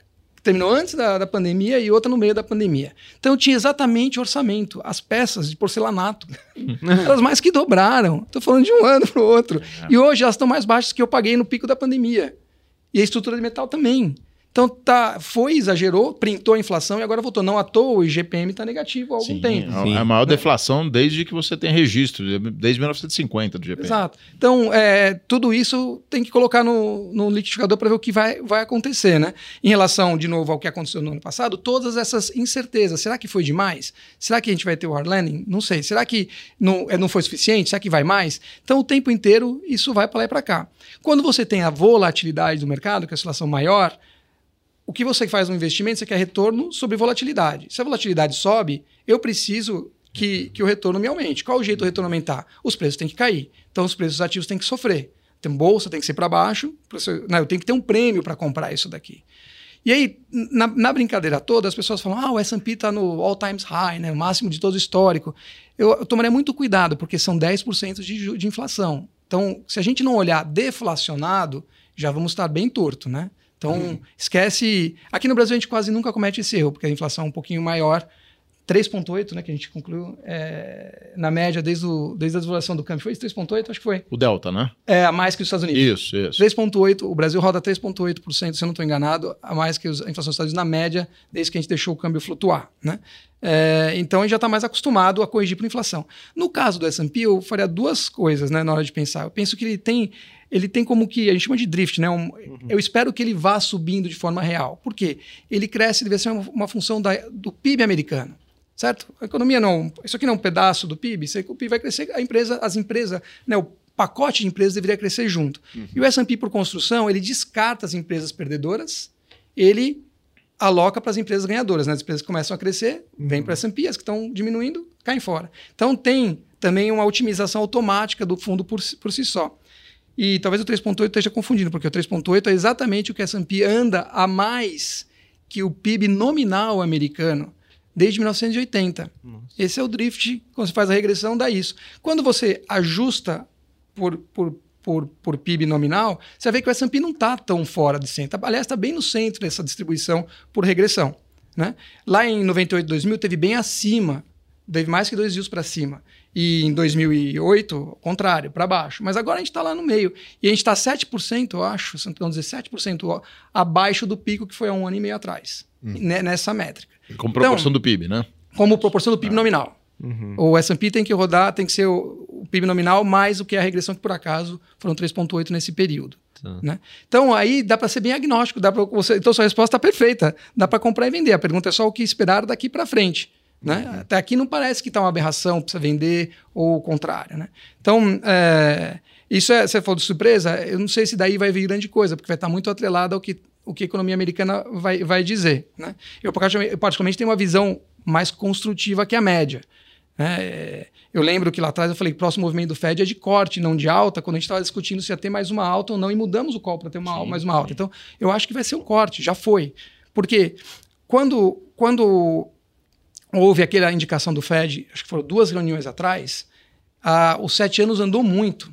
terminou antes da, da pandemia e outra no meio da pandemia. Então tinha exatamente orçamento, as peças de porcelanato. elas mais que dobraram. Estou falando de um ano para o outro. É. E hoje elas estão mais baixas que eu paguei no pico da pandemia. E a estrutura de metal também. Então tá, foi, exagerou, printou a inflação e agora voltou. Não à toa o IGPM está negativo há algum Sim, tempo. É a maior deflação desde que você tem registro, desde 1950 do IGPM. Exato. Então, é, tudo isso tem que colocar no, no liquidificador para ver o que vai, vai acontecer. Né? Em relação, de novo, ao que aconteceu no ano passado, todas essas incertezas. Será que foi demais? Será que a gente vai ter o hard landing? Não sei. Será que não, é, não foi suficiente? Será que vai mais? Então, o tempo inteiro, isso vai para lá e para cá. Quando você tem a volatilidade do mercado, que é a oscilação maior, o que você faz no investimento, você quer retorno sobre volatilidade. Se a volatilidade sobe, eu preciso que, que o retorno me aumente. Qual o jeito do retorno aumentar? Os preços têm que cair. Então, os preços ativos têm que sofrer. Então, bolsa tem que ser para baixo. Né, eu tenho que ter um prêmio para comprar isso daqui. E aí, na, na, brincadeira toda, as pessoas falam: ah, o SP está no all times high, né, o máximo de todo o histórico. Eu, eu tomaria muito cuidado, porque são 10% de, de inflação. Então, se a gente não olhar deflacionado, já vamos estar bem torto, né? Então, uhum. esquece. Aqui no Brasil a gente quase nunca comete esse erro, porque a inflação é um pouquinho maior. 3,8, né, que a gente concluiu, é, na média, desde, o, desde a devaluação do câmbio. Foi 3,8? Acho que foi. O Delta, né? É, a mais que os Estados Unidos. Isso, isso. 3,8, o Brasil roda 3,8%, se eu não estou enganado, a mais que a inflação dos Estados Unidos na média, desde que a gente deixou o câmbio flutuar, né? É, então, a gente já está mais acostumado a corrigir por inflação. No caso do S&P, eu faria duas coisas, né, na hora de pensar. Eu penso que ele tem ele tem como que a gente chama de drift, né? Um, uhum. Eu espero que ele vá subindo de forma real. Por quê? Ele cresce, vai ser uma, uma função da, do PIB americano. Certo? A economia não. Isso aqui não é um pedaço do PIB. Se o PIB vai crescer, a empresa, as empresas, né, o pacote de empresas deveria crescer junto. Uhum. E o S&P por construção, ele descarta as empresas perdedoras, ele aloca para as empresas ganhadoras. Né? As empresas que começam a crescer, vêm para o S&P, as que estão diminuindo, caem fora. Então tem também uma otimização automática do fundo por, por si só. E talvez o 3,8 esteja confundindo, porque o 3,8 é exatamente o que a S&P anda a mais que o PIB nominal americano desde 1980. Nossa. Esse é o drift, quando você faz a regressão, dá isso. Quando você ajusta por, por, por, por PIB nominal, você vê que o S&P não está tão fora de centro. Aliás, está bem no centro dessa distribuição por regressão. Né? Lá em 98, 2000, teve bem acima, teve mais que dois dias para cima. E em 2008, ao contrário, para baixo. Mas agora a gente está lá no meio. E a gente está 7%, eu acho, se não dizer 7% abaixo do pico que foi há um ano e meio atrás, hum. nessa métrica. Como proporção então, do PIB, né? Como proporção do PIB ah. nominal. Uhum. O S&P tem que rodar, tem que ser o, o, PIB nominal mais o que é a regressão que por acaso foram 3.8 nesse período. Tá. Né? Então aí dá para ser bem agnóstico, dá para você, então sua resposta está perfeita, dá para comprar e vender. A pergunta é só o que esperar daqui para frente. Né? Uhum. Até aqui não parece que está uma aberração, precisa vender ou o contrário. Né? Então, é, isso é, você falou de surpresa, eu não sei se daí vai vir grande coisa, porque vai estar tá muito atrelado ao que, o que a economia americana vai, vai dizer. Né? Eu, particularmente, tenho uma visão mais construtiva que a média. Né? Eu lembro que lá atrás eu falei que o próximo movimento do Fed é de corte, não de alta, quando a gente estava discutindo se ia ter mais uma alta ou não, e mudamos o call para ter uma, sim, mais uma alta. Sim. Então, eu acho que vai ser um corte, já foi. Porque quando, quando houve aquela indicação do Fed, acho que foram duas reuniões atrás, a, os sete anos andou muito.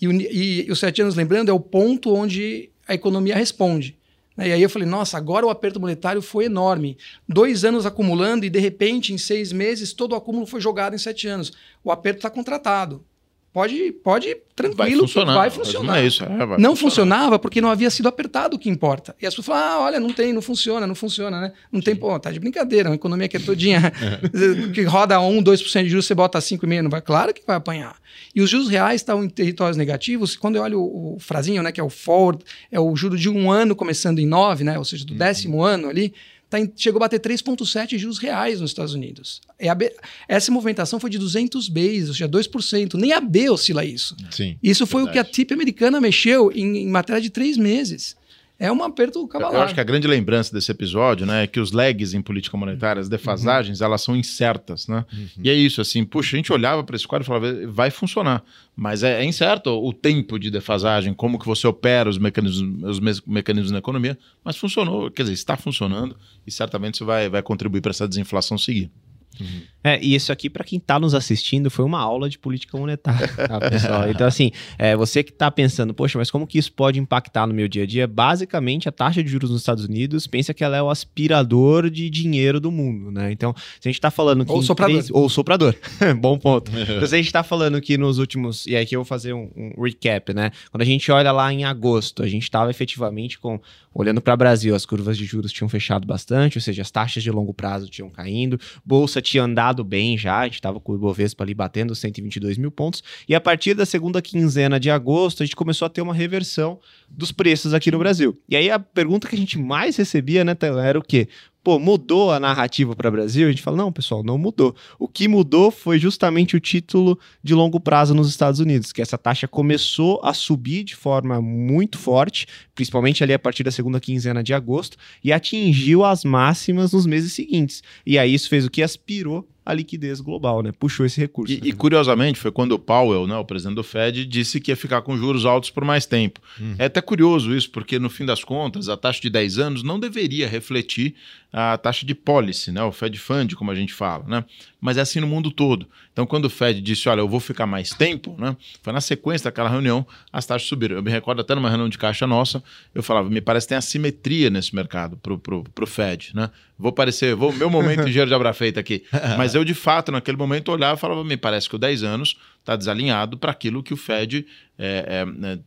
E, e, e, os sete anos, lembrando, é o ponto onde a economia responde. Né? E aí eu falei, nossa, agora o aperto monetário foi enorme. Dois anos acumulando e, de repente, em seis meses, todo o acúmulo foi jogado em sete anos. O aperto está contratado pode, pode tranquilo, vai funcionar. Vai funcionar. Não, é isso, é, vai não funcionava porque não havia sido apertado o que importa. E as pessoas falam, ah, olha, não tem, não funciona, não funciona, né? Não Sim. tem, pô, tá de brincadeira, uma economia que é todinha, é. que roda 1, 2% de juros, você bota 5,5%, não vai? Claro que vai apanhar. E os juros reais estão em territórios negativos, quando eu olho o, o frasinho, né, que é o forward, é o juro de um ano começando em 9, né, ou seja, do uhum. décimo ano ali, tá em, chegou a bater 3,7 juros reais nos Estados Unidos. É B, essa movimentação foi de 200 bases, ou seja, 2%. Nem a B oscila isso. Sim, isso foi verdade. o que a TIP americana mexeu em, em matéria de três meses é um aperto cavalar. Eu acho que a grande lembrança desse episódio, né, é que os lags em política monetária, as uhum. defasagens, uhum. elas são incertas, né? Uhum. E é isso, assim, puxa, a gente olhava para esse quadro e falava, vai funcionar, mas é, é, incerto o tempo de defasagem, como que você opera os mecanismos, os me mecanismos na economia, mas funcionou, quer dizer, está funcionando e certamente isso vai, vai contribuir para essa desinflação seguir. Uhum. É, e isso aqui, para quem está nos assistindo, foi uma aula de política monetária, tá, pessoal? Então, assim, é, você que está pensando, poxa, mas como que isso pode impactar no meu dia a dia? Basicamente, a taxa de juros nos Estados Unidos, pensa que ela é o aspirador de dinheiro do mundo, né? Então, se a gente está falando que. Ou soprador. Três... Ou soprador. Bom ponto. então, se a gente está falando que nos últimos. E aqui eu vou fazer um, um recap, né? Quando a gente olha lá em agosto, a gente estava efetivamente com. Olhando para o Brasil, as curvas de juros tinham fechado bastante, ou seja, as taxas de longo prazo tinham caindo, bolsa tinha andado bem já, a gente estava com o Ibovespa ali batendo 122 mil pontos, e a partir da segunda quinzena de agosto, a gente começou a ter uma reversão dos preços aqui no Brasil. E aí a pergunta que a gente mais recebia, né, era o quê? Pô, mudou a narrativa para o Brasil? A gente fala, não, pessoal, não mudou. O que mudou foi justamente o título de longo prazo nos Estados Unidos, que essa taxa começou a subir de forma muito forte, principalmente ali a partir da segunda quinzena de agosto, e atingiu as máximas nos meses seguintes. E aí isso fez o que aspirou a liquidez global, né? Puxou esse recurso. E, né? e, curiosamente, foi quando o Powell, né, o presidente do Fed, disse que ia ficar com juros altos por mais tempo. Uhum. É até curioso isso, porque no fim das contas, a taxa de 10 anos não deveria refletir a taxa de policy, né, o Fed Fund, como a gente fala, né? Mas é assim no mundo todo. Então, quando o Fed disse, olha, eu vou ficar mais tempo, né? Foi na sequência daquela reunião, as taxas subiram. Eu me recordo até numa reunião de caixa nossa, eu falava, me parece que tem assimetria nesse mercado pro, pro, pro Fed, né? Vou parecer, vou meu momento engenheiro de abra feita aqui. Mas eu, de fato, naquele momento, olhava e falava, me parece que o 10 anos está desalinhado para aquilo que o Fed é, é, é,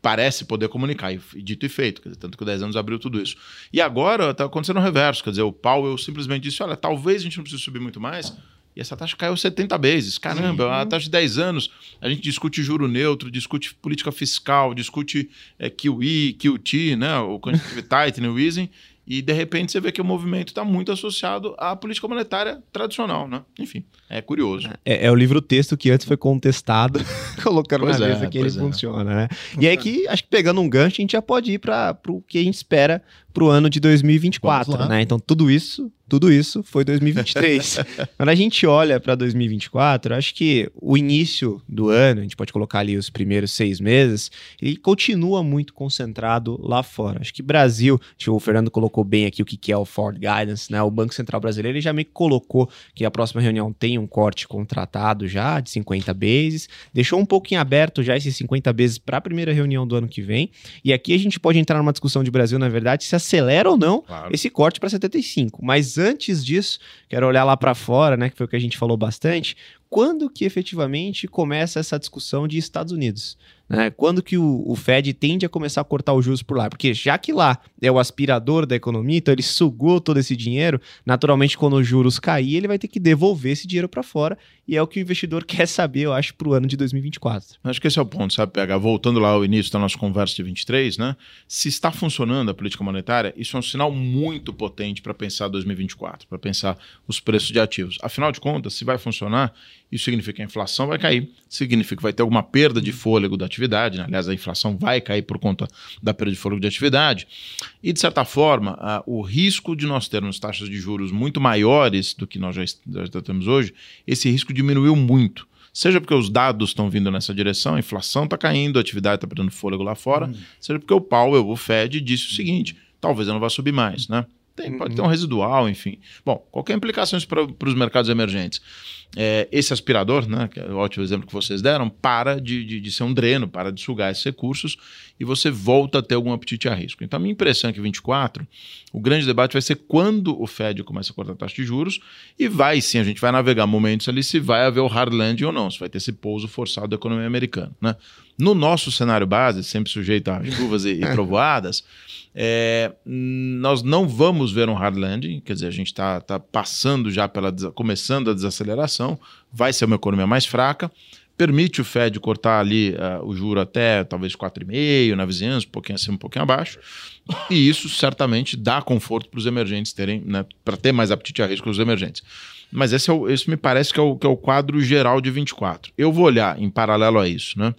parece poder comunicar. E dito e feito, dizer, tanto que o 10 anos abriu tudo isso. E agora está acontecendo o reverso, quer dizer, o Powell simplesmente disse, olha, talvez a gente não precise subir muito mais, e essa taxa caiu 70 vezes. Caramba, uhum. a taxa de 10 anos, a gente discute juro neutro, discute política fiscal, discute é, QE, QT, né, o quantitative tightening, o easing, E de repente você vê que o movimento está muito associado à política monetária tradicional, né? Enfim, é curioso. É, é o livro-texto que antes foi contestado, colocando Pois na é, mesa que ele é. funciona, né? E aí que, acho que pegando um gancho, a gente já pode ir para o que a gente espera para o ano de 2024, Vamos lá. né? Então tudo isso, tudo isso foi 2023. Quando a gente olha para 2024, acho que o início do ano, a gente pode colocar ali os primeiros seis meses, ele continua muito concentrado lá fora. Acho que Brasil, acho que o Fernando colocou bem aqui o que que é o Ford Guidance, né? O Banco Central Brasileiro ele já meio que colocou que a próxima reunião tem um corte contratado já de 50 bases, deixou um pouquinho aberto já esses 50 bases para a primeira reunião do ano que vem. E aqui a gente pode entrar numa discussão de Brasil, na verdade, se acelera ou não Claro. esse corte para 75. Mas antes disso, quero olhar lá para fora, né, que foi o que a gente falou bastante. Quando que efetivamente começa essa discussão de Estados Unidos? Né? Quando que o, o Fed tende a começar a cortar os juros por lá? Porque já que lá é o aspirador da economia, então ele sugou todo esse dinheiro, naturalmente quando os juros cair, ele vai ter que devolver esse dinheiro para fora, e é o que o investidor quer saber, eu acho, para o ano de 2024. Acho que esse é o ponto, sabe, PH? Voltando lá ao início da nossa conversa de 23, né? Se está funcionando a política monetária, isso é um sinal muito potente para pensar 2024, para pensar os preços de ativos. Afinal de contas, se vai funcionar, isso significa que a inflação vai cair, significa que vai ter alguma perda de fôlego da atividade, né? aliás, a inflação vai cair por conta da perda de fôlego de atividade, e de certa forma, o risco de nós termos taxas de juros muito maiores do que nós já, já temos hoje, esse risco diminuiu muito. Seja porque os dados estão vindo nessa direção, a inflação está caindo, a atividade está perdendo fôlego lá fora, seja porque o Powell, o Fed, disse o seguinte: talvez eu não vá subir mais, né? Tem- pode ter um residual, enfim. Bom, qualquer implicação isso para os mercados emergentes. É, esse aspirador, né, que é o ótimo exemplo que vocês deram, para de, de, de ser um dreno, para de sugar esses recursos e você volta a ter algum apetite a risco. Então, a minha impressão é que 24, o grande debate vai ser quando o Fed começa a cortar a taxa de juros e vai sim, a gente vai navegar momentos ali se vai haver o hard landing ou não, se vai ter esse pouso forçado da economia americana. Né? No nosso cenário base, sempre sujeito a chuvas e, e trovoadas, é, nós não vamos ver um hard landing, quer dizer, a gente está tá passando já pela, começando a desaceleração, vai ser uma economia mais fraca, permite o Fed cortar ali ah, o juro até talvez 4,5 na vizinhança, um pouquinho acima, um pouquinho abaixo, e isso certamente dá conforto para os emergentes terem, né, para ter mais apetite a risco os emergentes. Mas esse, é o, esse me parece que é, o, que é o quadro geral de 24. Eu vou olhar em paralelo a isso, né?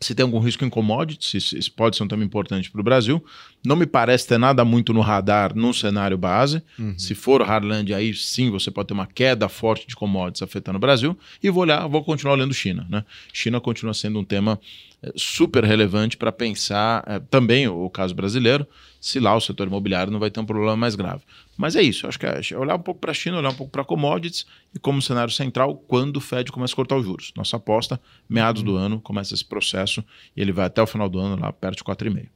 Se tem algum risco em commodities, isso pode ser um tema importante para o Brasil. Não me parece ter nada muito no radar num cenário base. Se for hardland, aí sim você pode ter uma queda forte de commodities afetando o Brasil. E vou olhar, vou continuar olhando China. Né? China continua sendo um tema eh, super relevante para pensar eh, também o, o caso brasileiro, se lá o setor imobiliário não vai ter um problema mais grave. Mas é isso, acho que é olhar um pouco para a China, olhar um pouco para commodities e como cenário central, quando o Fed começa a cortar os juros. Nossa aposta, meados do ano, começa esse processo e ele vai até o final do ano lá perto de 4,5.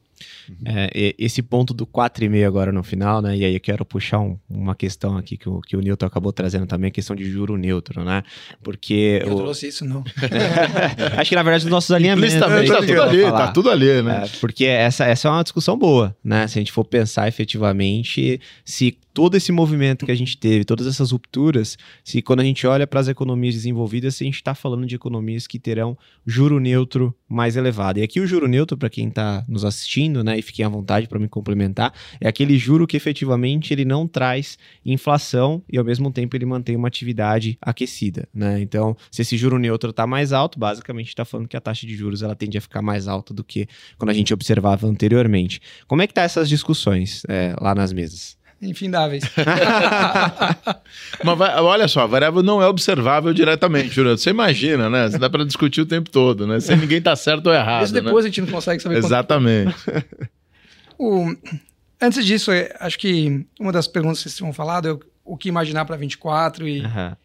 É, e- esse ponto do 4,5 agora no final, né? E aí eu quero puxar um- uma questão aqui que o, que o Newton acabou trazendo também, a questão de juro neutro, né? Porque. Eu o- trouxe isso, não. Acho que na verdade os nossos alinhamentos. Tá que tudo ali, tá tudo ali, né? É, porque essa, essa é uma discussão boa, né? Se a gente for pensar efetivamente se todo esse movimento que a gente teve, todas essas rupturas, se quando a gente olha para as economias desenvolvidas, se a gente está falando de economias que terão juro neutro mais elevado. E aqui o juro neutro, para quem está nos assistindo, né, e fiquem à vontade para me complementar, é aquele juro que efetivamente ele não traz inflação e ao mesmo tempo ele mantém uma atividade aquecida, né? Então, se esse juro neutro está mais alto, basicamente está falando que a taxa de juros ela tende a ficar mais alta do que quando a gente observava anteriormente. Como é que tá essas discussões é, lá nas mesas? Infindáveis. Mas vai- olha só, a variável não é observável diretamente, Júlio. Você imagina, né? Você dá para discutir o tempo todo, né? Se ninguém tá certo ou errado. Isso né? depois a gente não consegue saber Exatamente. O- Antes disso, é, acho que uma das perguntas que vocês tinham falado é o, que imaginar para 24 e Aham.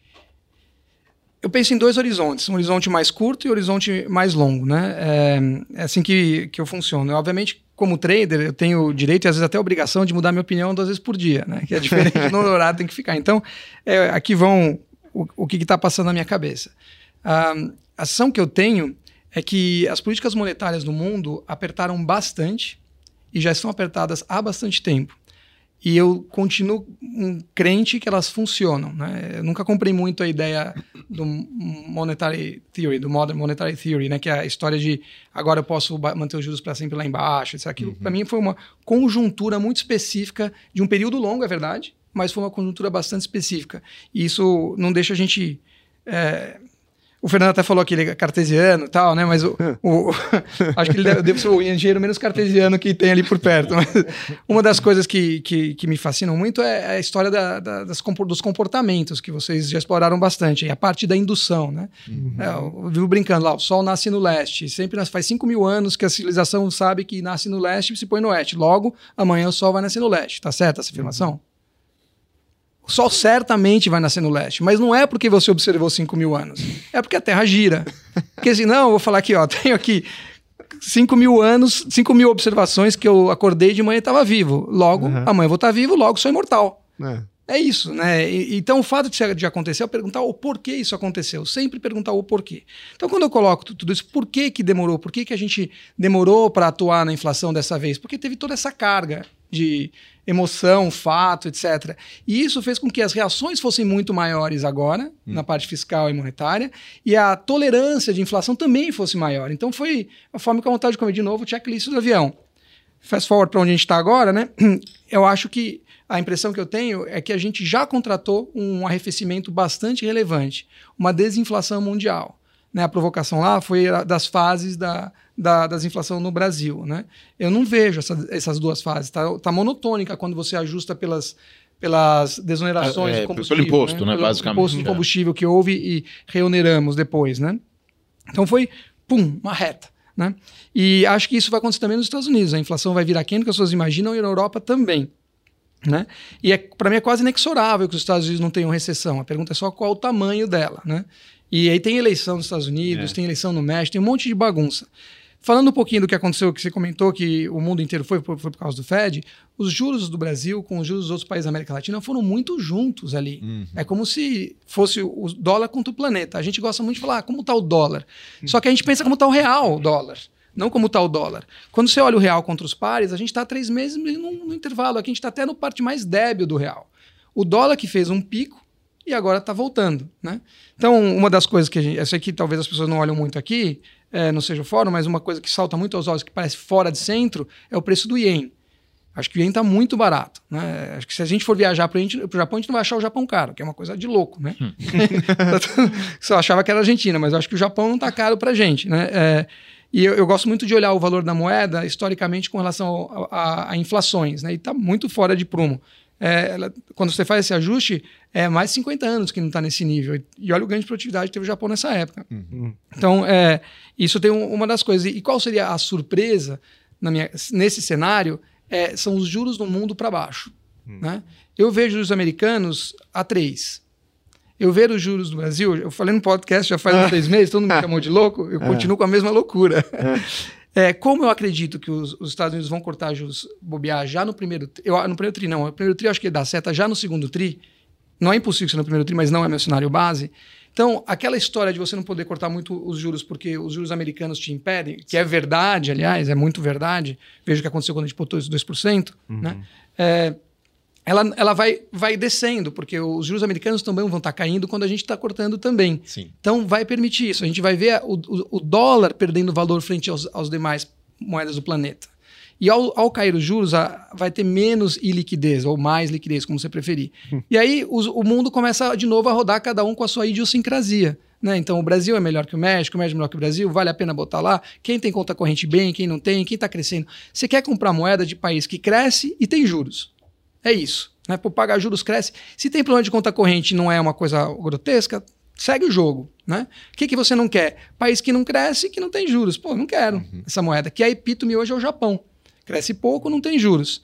eu penso em dois horizontes, um horizonte mais curto e um horizonte mais longo, né? É, é assim que, que eu funciono. Eu, obviamente, como trader, eu tenho o direito e às vezes até obrigação de mudar minha opinião duas vezes por dia, né? Que é diferente no horário tem que ficar. Então, é, aqui vão o, o que está passando na minha cabeça. A ação que eu tenho é que as políticas monetárias no mundo apertaram bastante e já estão apertadas há bastante tempo. E eu continuo um crente que elas funcionam. Né? Eu nunca comprei muito a ideia do monetary theory, do modern monetary theory, né? que é a história de agora eu posso manter os juros para sempre lá embaixo. Isso, aquilo. Uhum. Para mim foi uma conjuntura muito específica de um período longo, é verdade, mas foi uma conjuntura bastante específica. E isso não deixa a gente é, o Fernando até falou que ele é cartesiano e tal, né? Mas o, o acho que ele deve, deve, ser o engenheiro menos cartesiano que tem ali por perto. Mas uma das coisas que, que, que, me fascinam muito é a história da, da, das, dos comportamentos, que vocês já exploraram bastante. E a parte da indução, né? Uhum. É, eu vivo brincando lá, o Sol nasce no leste. Sempre faz 5 mil anos que a civilização sabe que nasce no leste e se põe no oeste. Logo, amanhã o Sol vai nascer no leste. Tá certa essa afirmação? Uhum. Sol certamente vai nascer no leste, mas não é porque você observou 5 mil anos, é porque a Terra gira. Porque senão, eu vou falar aqui, ó, tenho aqui 5 mil anos, 5 mil observações que eu acordei de manhã e estava vivo. Logo, uhum. amanhã eu vou estar tá vivo, logo sou imortal. É. É isso, né? E, então o fato de, de acontecer é perguntar o porquê isso aconteceu. Sempre perguntar o porquê. Então quando eu coloco tudo isso, por que, que demorou? Por que, que a gente demorou para atuar na inflação dessa vez? Porque teve toda essa carga de emoção, fato, etc. E isso fez com que as reações fossem muito maiores agora, hum. na parte fiscal e monetária, e a tolerância de inflação também fosse maior. Então foi a forma que a vontade de comer de novo o checklist do avião. Fast forward para onde a gente está agora, né? Eu acho que a impressão que eu tenho é que a gente já contratou um arrefecimento bastante relevante, uma desinflação mundial. Né? A provocação lá foi das fases da, da desinflação no Brasil. Né? Eu não vejo essa, essas duas fases. Está tá monotônica quando você ajusta pelas, pelas desonerações é, de combustível. Pelo imposto, né? né? Basicamente. imposto de combustível que houve e reoneramos depois. Né? Então foi, pum, uma reta. Né? E acho que isso vai acontecer também nos Estados Unidos. A inflação vai vir aqui, que as pessoas imaginam, e na Europa também. Né? E é, para mim é quase inexorável que os Estados Unidos não tenham recessão. A pergunta é só qual o tamanho dela. Né? E aí tem eleição nos Estados Unidos, é. tem eleição no México, tem um monte de bagunça. Falando um pouquinho do que aconteceu, que você comentou que o mundo inteiro foi, foi, por causa do Fed, os juros do Brasil com os juros dos outros países da América Latina foram muito juntos ali. Uhum. É como se fosse o dólar contra o planeta. A gente gosta muito de falar ah, como está o dólar. Uhum. Só que a gente pensa como está o real o dólar não como está o dólar. Quando você olha o real contra os pares, a gente está três meses no, no, intervalo. Aqui a gente está até no parte mais débil do real. O dólar que fez um pico e agora está voltando. Né? Então, uma das coisas que a gente. Essa aqui talvez as pessoas não olham muito aqui, é, não seja o fórum, mas uma coisa que salta muito aos olhos, que parece fora de centro, é o preço do ien. Acho que o ien está muito barato. Né? Acho que se a gente for viajar para o Japão, a gente não vai achar o Japão caro, que é uma coisa de louco. Né? Hum. Só achava que era Argentina, mas acho que o Japão não está caro para a gente. Né? É, e eu, eu, gosto muito de olhar o valor da moeda historicamente com relação a, a, a inflações, né? E está muito fora de prumo. É, ela, quando você faz esse ajuste, é mais de 50 anos que não está nesse nível. E olha o ganho de produtividade que teve o Japão nessa época. Uhum. Então, é, isso tem um, uma das coisas. E qual seria a surpresa minha, nesse cenário? É, são os juros no mundo para baixo. Uhum. Né? Eu vejo os americanos a 3 eu ver os juros do Brasil, eu falei no podcast já faz uns três meses, todo mundo me chamou de louco, eu continuo com a mesma loucura. É, como eu acredito que os, os, Estados Unidos vão cortar juros, bobear já no primeiro eu, no primeiro tri, não, no primeiro tri eu acho que dá seta já no segundo tri, não é impossível ser no primeiro tri, mas não é meu cenário base. Então, aquela história de você não poder cortar muito os juros porque os juros americanos te impedem, que é verdade, aliás, é muito verdade, veja o que aconteceu quando a gente botou os 2%, uhum. né? É, ela, ela vai, vai descendo, porque os juros americanos também vão estar tá caindo quando a gente está cortando também. Sim. Então vai permitir isso. A gente vai ver o, o, o dólar perdendo valor frente aos, aos demais moedas do planeta. E ao, ao cair os juros, a, vai ter menos iliquidez, ou mais liquidez, como você preferir. Hum. E aí os, o mundo começa de novo a rodar, cada um com a sua idiosincrasia. Né? Então o Brasil é melhor que o México, o México é melhor que o Brasil, vale a pena botar lá. Quem tem conta corrente bem, quem não tem, quem está crescendo. Você quer comprar moeda de país que cresce e tem juros. É isso. Né? Por pagar juros cresce. Se tem problema de conta corrente não é uma coisa grotesca, segue o jogo. Né? O que, que você não quer? País que não cresce e que não tem juros. Pô, não quero uhum. essa moeda. Que a epítome hoje é o Japão. Cresce pouco, não tem juros.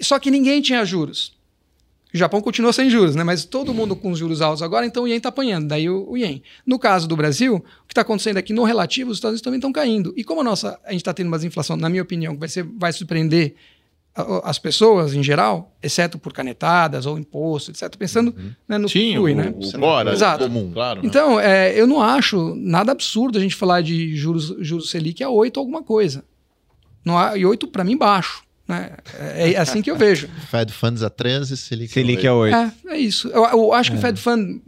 Só que ninguém tinha juros. O Japão continua sem juros, né? mas todo mundo com os juros altos agora, então o ien está apanhando, daí o, o, ien. No caso do Brasil, o que está acontecendo aqui no relativo, os Estados Unidos também estão caindo. E como a nossa, a gente está tendo uma inflação, na minha opinião, que vai, ser, vai surpreender as pessoas em geral, exceto por canetadas ou imposto, etc., pensando uhum. né, no Sim, flui, o, né? O fora, Exato. comum, claro. Né? Então, é, eu não acho nada absurdo a gente falar de juros, juros Selic a 8 alguma coisa. Não há, e 8 para mim baixo. Né? É, é assim que eu vejo. Fed Funds a 13, Selic, Selic é 8. É, é isso. Eu, eu acho que o Fed Fund,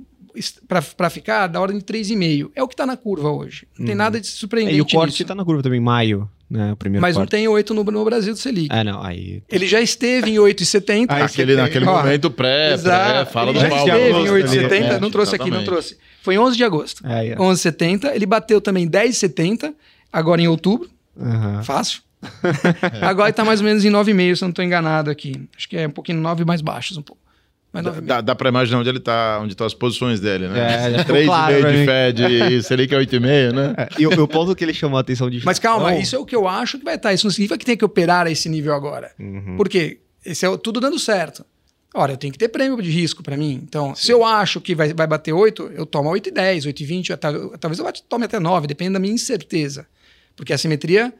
para ficar, da ordem de 3,5. É o que está na curva hoje. Não tem nada de surpreendente É, e o corte está na curva também, maio, né? O primeiro Mas não corte. tem 8 no, no Brasil do Selic. É, não, aí... Ele já esteve em 8,70. Aí Aquele, tem- naquele ó, momento pré, pré fala ele do já Paulo. esteve em Agosto, 8,70. É, não trouxe aqui, não exatamente. trouxe. Foi em 11 de agosto. É, é. 11,70. Ele bateu também 10,70 agora em outubro. Aham. Fácil. agora está mais ou menos em 9,5, se eu não estou enganado aqui. Acho que é um pouquinho 9 mais baixos um pouco. Dá, 9,5. dá, dá pra imaginar onde ele tá, onde estão as posições dele, né? É, já ficou 3,5 claro de. Fed e Selic é 8,5, né? É, e o, o ponto que ele chamou a atenção de Mas calma, inflação- isso é o que eu acho que vai estar. Isso não significa que tem que operar a esse nível agora. Uhum. Por quê? Esse é tudo dando certo. Ora, eu tenho que ter prêmio de risco para mim. Então, se eu acho que vai, vai bater 8, eu tomo 8,10, 8,20, tal- talvez eu tome até 9, depende da minha incerteza. Porque a simetria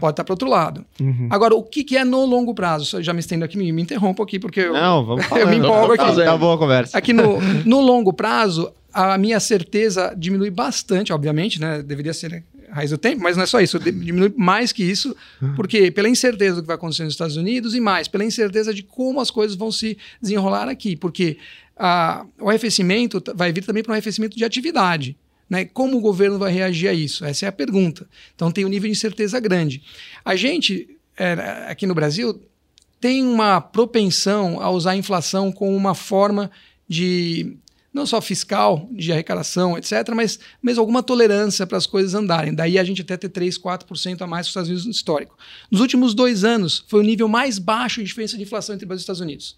pode estar para outro lado. Uhum. Agora, o que, que é no longo prazo? Eu já me estendo aqui, me, me interrompo aqui, porque eu, Não, vamos falar. eu me empolgo tá, aqui. Tá boa a conversa. Aqui no, no longo prazo, a minha certeza diminui bastante, obviamente, né? Deveria ser a raiz do tempo, mas não é só isso, diminui mais que isso, porque pela incerteza do que vai acontecer nos Estados Unidos e mais, pela incerteza de como as coisas vão se desenrolar aqui, porque ah, o arrefecimento vai vir também para um arrefecimento de atividade. Né? Como o governo vai reagir a isso? Essa é a pergunta. Então tem um nível de incerteza grande. A gente, é, aqui no Brasil, tem uma propensão a usar a inflação como uma forma de não só fiscal, de arrecadação, etc., mas mesmo alguma tolerância para as coisas andarem. Daí a gente até ter 3, 4% a mais que os Estados Unidos no histórico. Nos últimos dois anos, foi o nível mais baixo de diferença de inflação entre Brasil e Estados Unidos.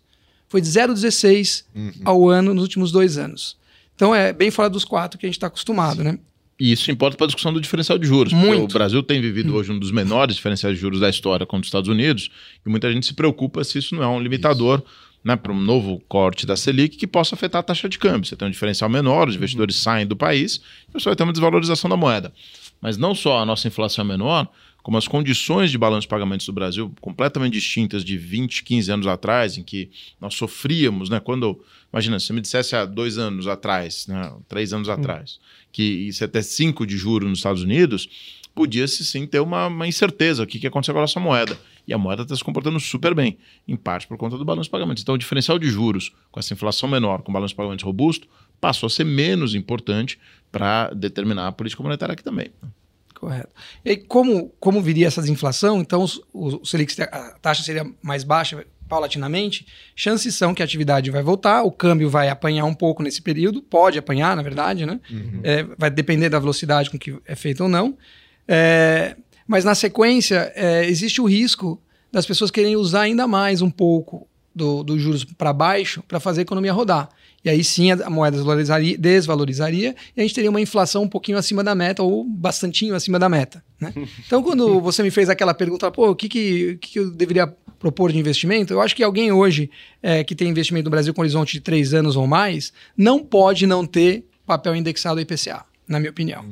Foi de 0,16 ao ano nos últimos dois anos. Então é bem fora dos quatro que a gente está acostumado, né? E isso importa para a discussão do diferencial de juros. Muito. O Brasil tem vivido hoje um dos menores diferenciais de juros da história contra os Estados Unidos, e muita gente se preocupa se isso não é um limitador né, para um novo corte da Selic que possa afetar a taxa de câmbio. Você tem um diferencial menor, os investidores saem do país, e você vai ter uma desvalorização da moeda. Mas não só a nossa inflação é menor, como as condições de balanço de pagamentos do Brasil completamente distintas de 20, 15 anos atrás, em que nós sofríamos, né? Quando, imagina, se você me dissesse há dois anos atrás, né, três anos atrás, que isso é até 5 de juros nos Estados Unidos, podia-se sim ter uma, uma incerteza, o que, que aconteceu com a nossa moeda. E a moeda está se comportando super bem, em parte por conta do balanço de pagamentos. Então, o diferencial de juros com essa inflação menor, com balanço de pagamentos robusto, passou a ser menos importante para determinar a política monetária aqui também. Correto. E aí, como, como viria essa desinflação? Então, os- o Selic, a taxa seria mais baixa paulatinamente. Chances são que a atividade vai voltar, o câmbio vai apanhar um pouco nesse período, pode apanhar, na verdade, né? É, vai depender da velocidade com que é feito ou não. É, mas na sequência, é, existe o risco das pessoas querem usar ainda mais um pouco do- dos juros para baixo para fazer a economia rodar. E aí sim a, moeda desvalorizaria, desvalorizaria e a gente teria uma inflação um pouquinho acima da meta ou bastantinho acima da meta. Né? Então, quando você me fez aquela pergunta, pô, o que, que, que eu deveria propor de investimento? Eu acho que alguém hoje é, que tem investimento no Brasil com horizonte de três anos ou mais não pode não ter papel indexado ao IPCA, na minha opinião.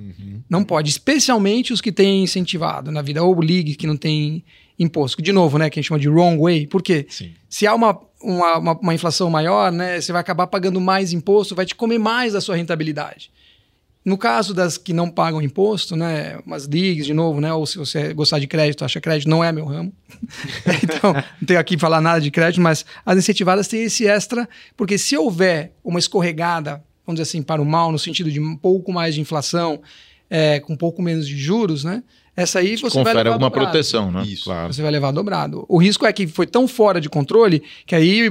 Não pode, especialmente os que têm incentivado na vida, ou ligue que não tem imposto. De novo, né, que a gente chama de wrong way. Por quê? Sim. Se há uma, uma, uma- uma inflação maior, né, você vai acabar pagando mais imposto, vai te comer mais da sua rentabilidade. No caso das que não pagam imposto, né, umas ligas, de novo, né, ou se você gostar de crédito, acha crédito, não é meu ramo. então, não tenho aqui falar nada de crédito, mas as incentivadas têm esse extra, porque se houver uma escorregada, vamos dizer assim, para o mal, no sentido de um pouco mais de inflação, é, com um pouco menos de juros, né, essa aí você vai Confere levar alguma dobrado proteção, né? Isso. Claro. você vai levar dobrado. O risco é que foi tão fora de controle que aí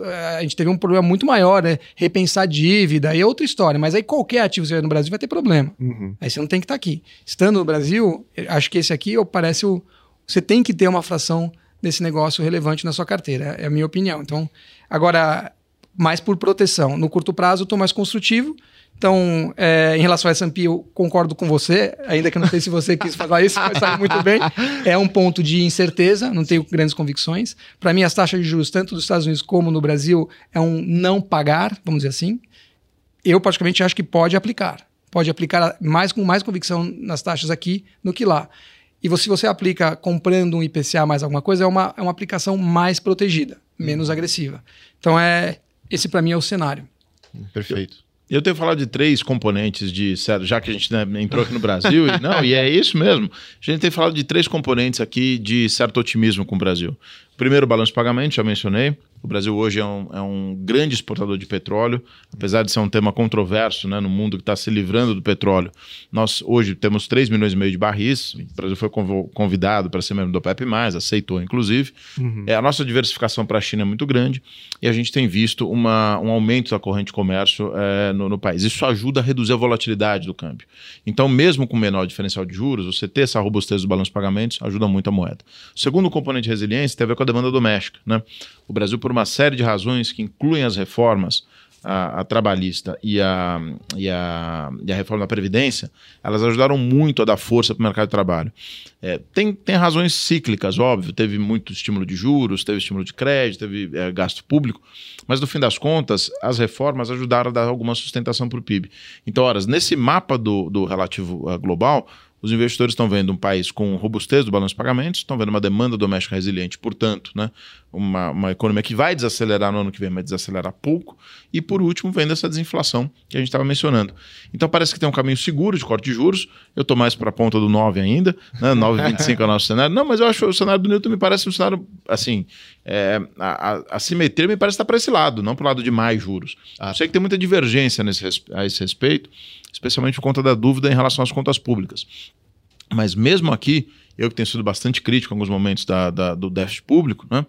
eh, a gente teve um problema muito maior, né? Repensar dívida, aí é outra história. Mas aí qualquer ativo que você no Brasil vai ter problema. Uhum. Aí você não tem que estar aqui. Estando no Brasil, acho que esse aqui parece o. Você tem que ter uma fração desse negócio relevante na sua carteira, é a minha opinião. Então, agora, mais por proteção. No curto prazo, eu estou mais construtivo. Então, é, em relação ao S&P, eu concordo com você, ainda que eu não sei se você quis falar isso, mas sabe muito bem. É um ponto de incerteza, não tenho grandes convicções. Para mim, as taxas de juros, tanto dos Estados Unidos como no Brasil, é um não pagar, vamos dizer assim. Eu, praticamente, acho que pode aplicar. Pode aplicar mais com mais convicção nas taxas aqui do que lá. E se você aplica comprando um IPCA mais alguma coisa, é uma, é uma aplicação mais protegida, menos agressiva. Então, é esse para mim é o cenário. Perfeito. Eu tenho falado de três componentes de já que a gente né, entrou aqui no Brasil, e, não, e é isso mesmo. A gente tem falado de três componentes aqui de certo otimismo com o Brasil. Primeiro, balanço de pagamento, já mencionei. O Brasil hoje é um, é um, grande exportador de petróleo, apesar de ser um tema controverso né, no mundo que está se livrando do petróleo. Nós hoje temos 3 milhões e meio de barris. O Brasil foi convidado para ser membro do OPEP, aceitou inclusive. Uhum. É, a nossa diversificação para a China é muito grande e a gente tem visto uma, um aumento da corrente de comércio é, no, no, país. Isso ajuda a reduzir a volatilidade do câmbio. Então, mesmo com menor diferencial de juros, você ter essa robustez do balanço de pagamentos ajuda muito a moeda. O segundo componente de resiliência tem a ver com a demanda doméstica. Né? O Brasil, por uma série de razões que incluem as reformas, a, a, trabalhista e a, e, a, e a reforma da Previdência, elas ajudaram muito a dar força para o mercado de trabalho. É, tem, tem razões cíclicas, óbvio, teve muito estímulo de juros, teve estímulo de crédito, teve é, gasto público, mas no fim das contas, as reformas ajudaram a dar alguma sustentação para o PIB. Então, horas, nesse mapa do, do relativo uh, global, os investidores estão vendo um país com robustez do balanço de pagamentos, estão vendo uma demanda doméstica resiliente, portanto, né, uma, uma economia que vai desacelerar no ano que vem, mas desacelerar pouco. E, por último, vendo essa desinflação que a gente estava mencionando. Então, parece que tem um caminho seguro de corte de juros. Eu estou mais para a ponta do 9 ainda, né, 9,25 é o nosso cenário. Não, mas eu acho que o cenário do Newton me parece um cenário, assim, é, a, a, a, simetria me parece estar para esse lado, não para o lado de mais juros. Ah. Eu sei que tem muita divergência nesse, a esse respeito, especialmente por conta da dúvida em relação às contas públicas. Mas mesmo aqui, eu que tenho sido bastante crítico em alguns momentos da, da, do déficit público, né,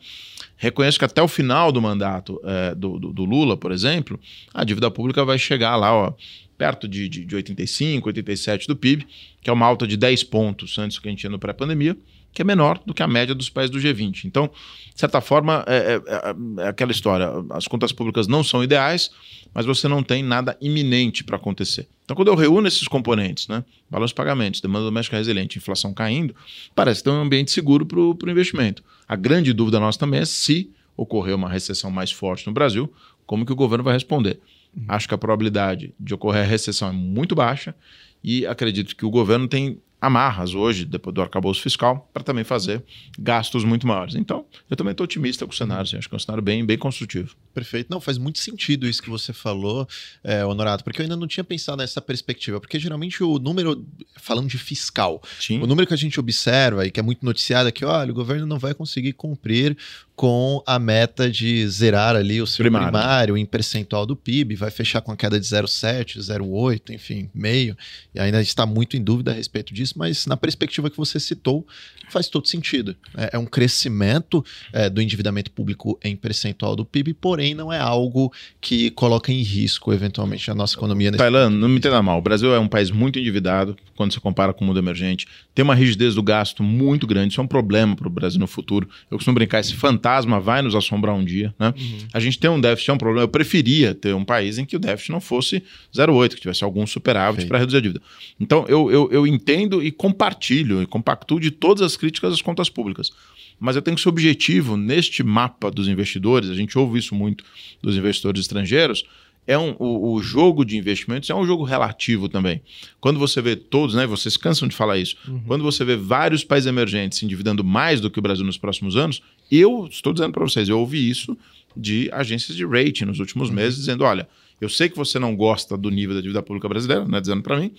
reconheço que até o final do mandato é, do, do, do, Lula, por exemplo, a dívida pública vai chegar lá, ó, perto de, de, de 85, 87 do PIB, que é uma alta de 10 pontos antes do que a gente tinha no pré-pandemia, que é menor do que a média dos países do G20. Então, de certa forma, é, é, é, é aquela história: as contas públicas não são ideais, mas você não tem nada iminente para acontecer. Então, quando eu reúno esses componentes, né, balanço de pagamentos, demanda doméstica resiliente, inflação caindo, parece ter um ambiente seguro para o investimento. A grande dúvida nossa também é se ocorrer uma recessão mais forte no Brasil, como que o governo vai responder. Uhum. Acho que a probabilidade de ocorrer a recessão é muito baixa e acredito que o governo tem amarras hoje, depois do arcabouço fiscal, para também fazer gastos muito maiores. Então, eu também estou otimista com o cenário, assim, acho que é um cenário bem, bem construtivo. Perfeito. Não, faz muito sentido isso que você falou, é, Honorado, porque eu ainda não tinha pensado nessa perspectiva, porque geralmente o número, falando de fiscal, Sim. o número que a gente observa e que é muito noticiado é que, olha, o governo não vai conseguir cumprir com a meta de zerar ali o seu primário, primário em percentual do PIB, vai fechar com a queda de 0,7, 0,8, enfim, meio, e ainda está muito em dúvida a respeito disso, mas na perspectiva que você citou, faz todo sentido. É, é um crescimento é, do endividamento público em percentual do PIB, porém não é algo que coloca em risco, eventualmente, a nossa economia. Tailan, não me entenda mal, o Brasil é um país muito endividado quando você compara com o mundo emergente, tem uma rigidez do gasto muito grande, isso é um problema para o Brasil no futuro. Eu costumo brincar, esse fantasma vai nos assombrar um dia. Né? Uhum. A gente tem um déficit, é um problema. Eu preferia ter um país em que o déficit não fosse 0,8, que tivesse algum superávit para reduzir a dívida. Então, eu, eu, eu entendo e compartilho e compactuo de todas as críticas às contas públicas. Mas eu tenho que ser objetivo neste mapa dos investidores, a gente ouve isso muito dos investidores estrangeiros, é um, o, o, jogo de investimentos é um jogo relativo também. Quando você vê todos, né, vocês cansam de falar isso, uhum. quando você vê vários países emergentes se endividando mais do que o Brasil nos próximos anos, eu estou dizendo para vocês, eu ouvi isso de agências de rating nos últimos uhum. meses, dizendo: olha, eu sei que você não gosta do nível da dívida pública brasileira, não é dizendo para mim,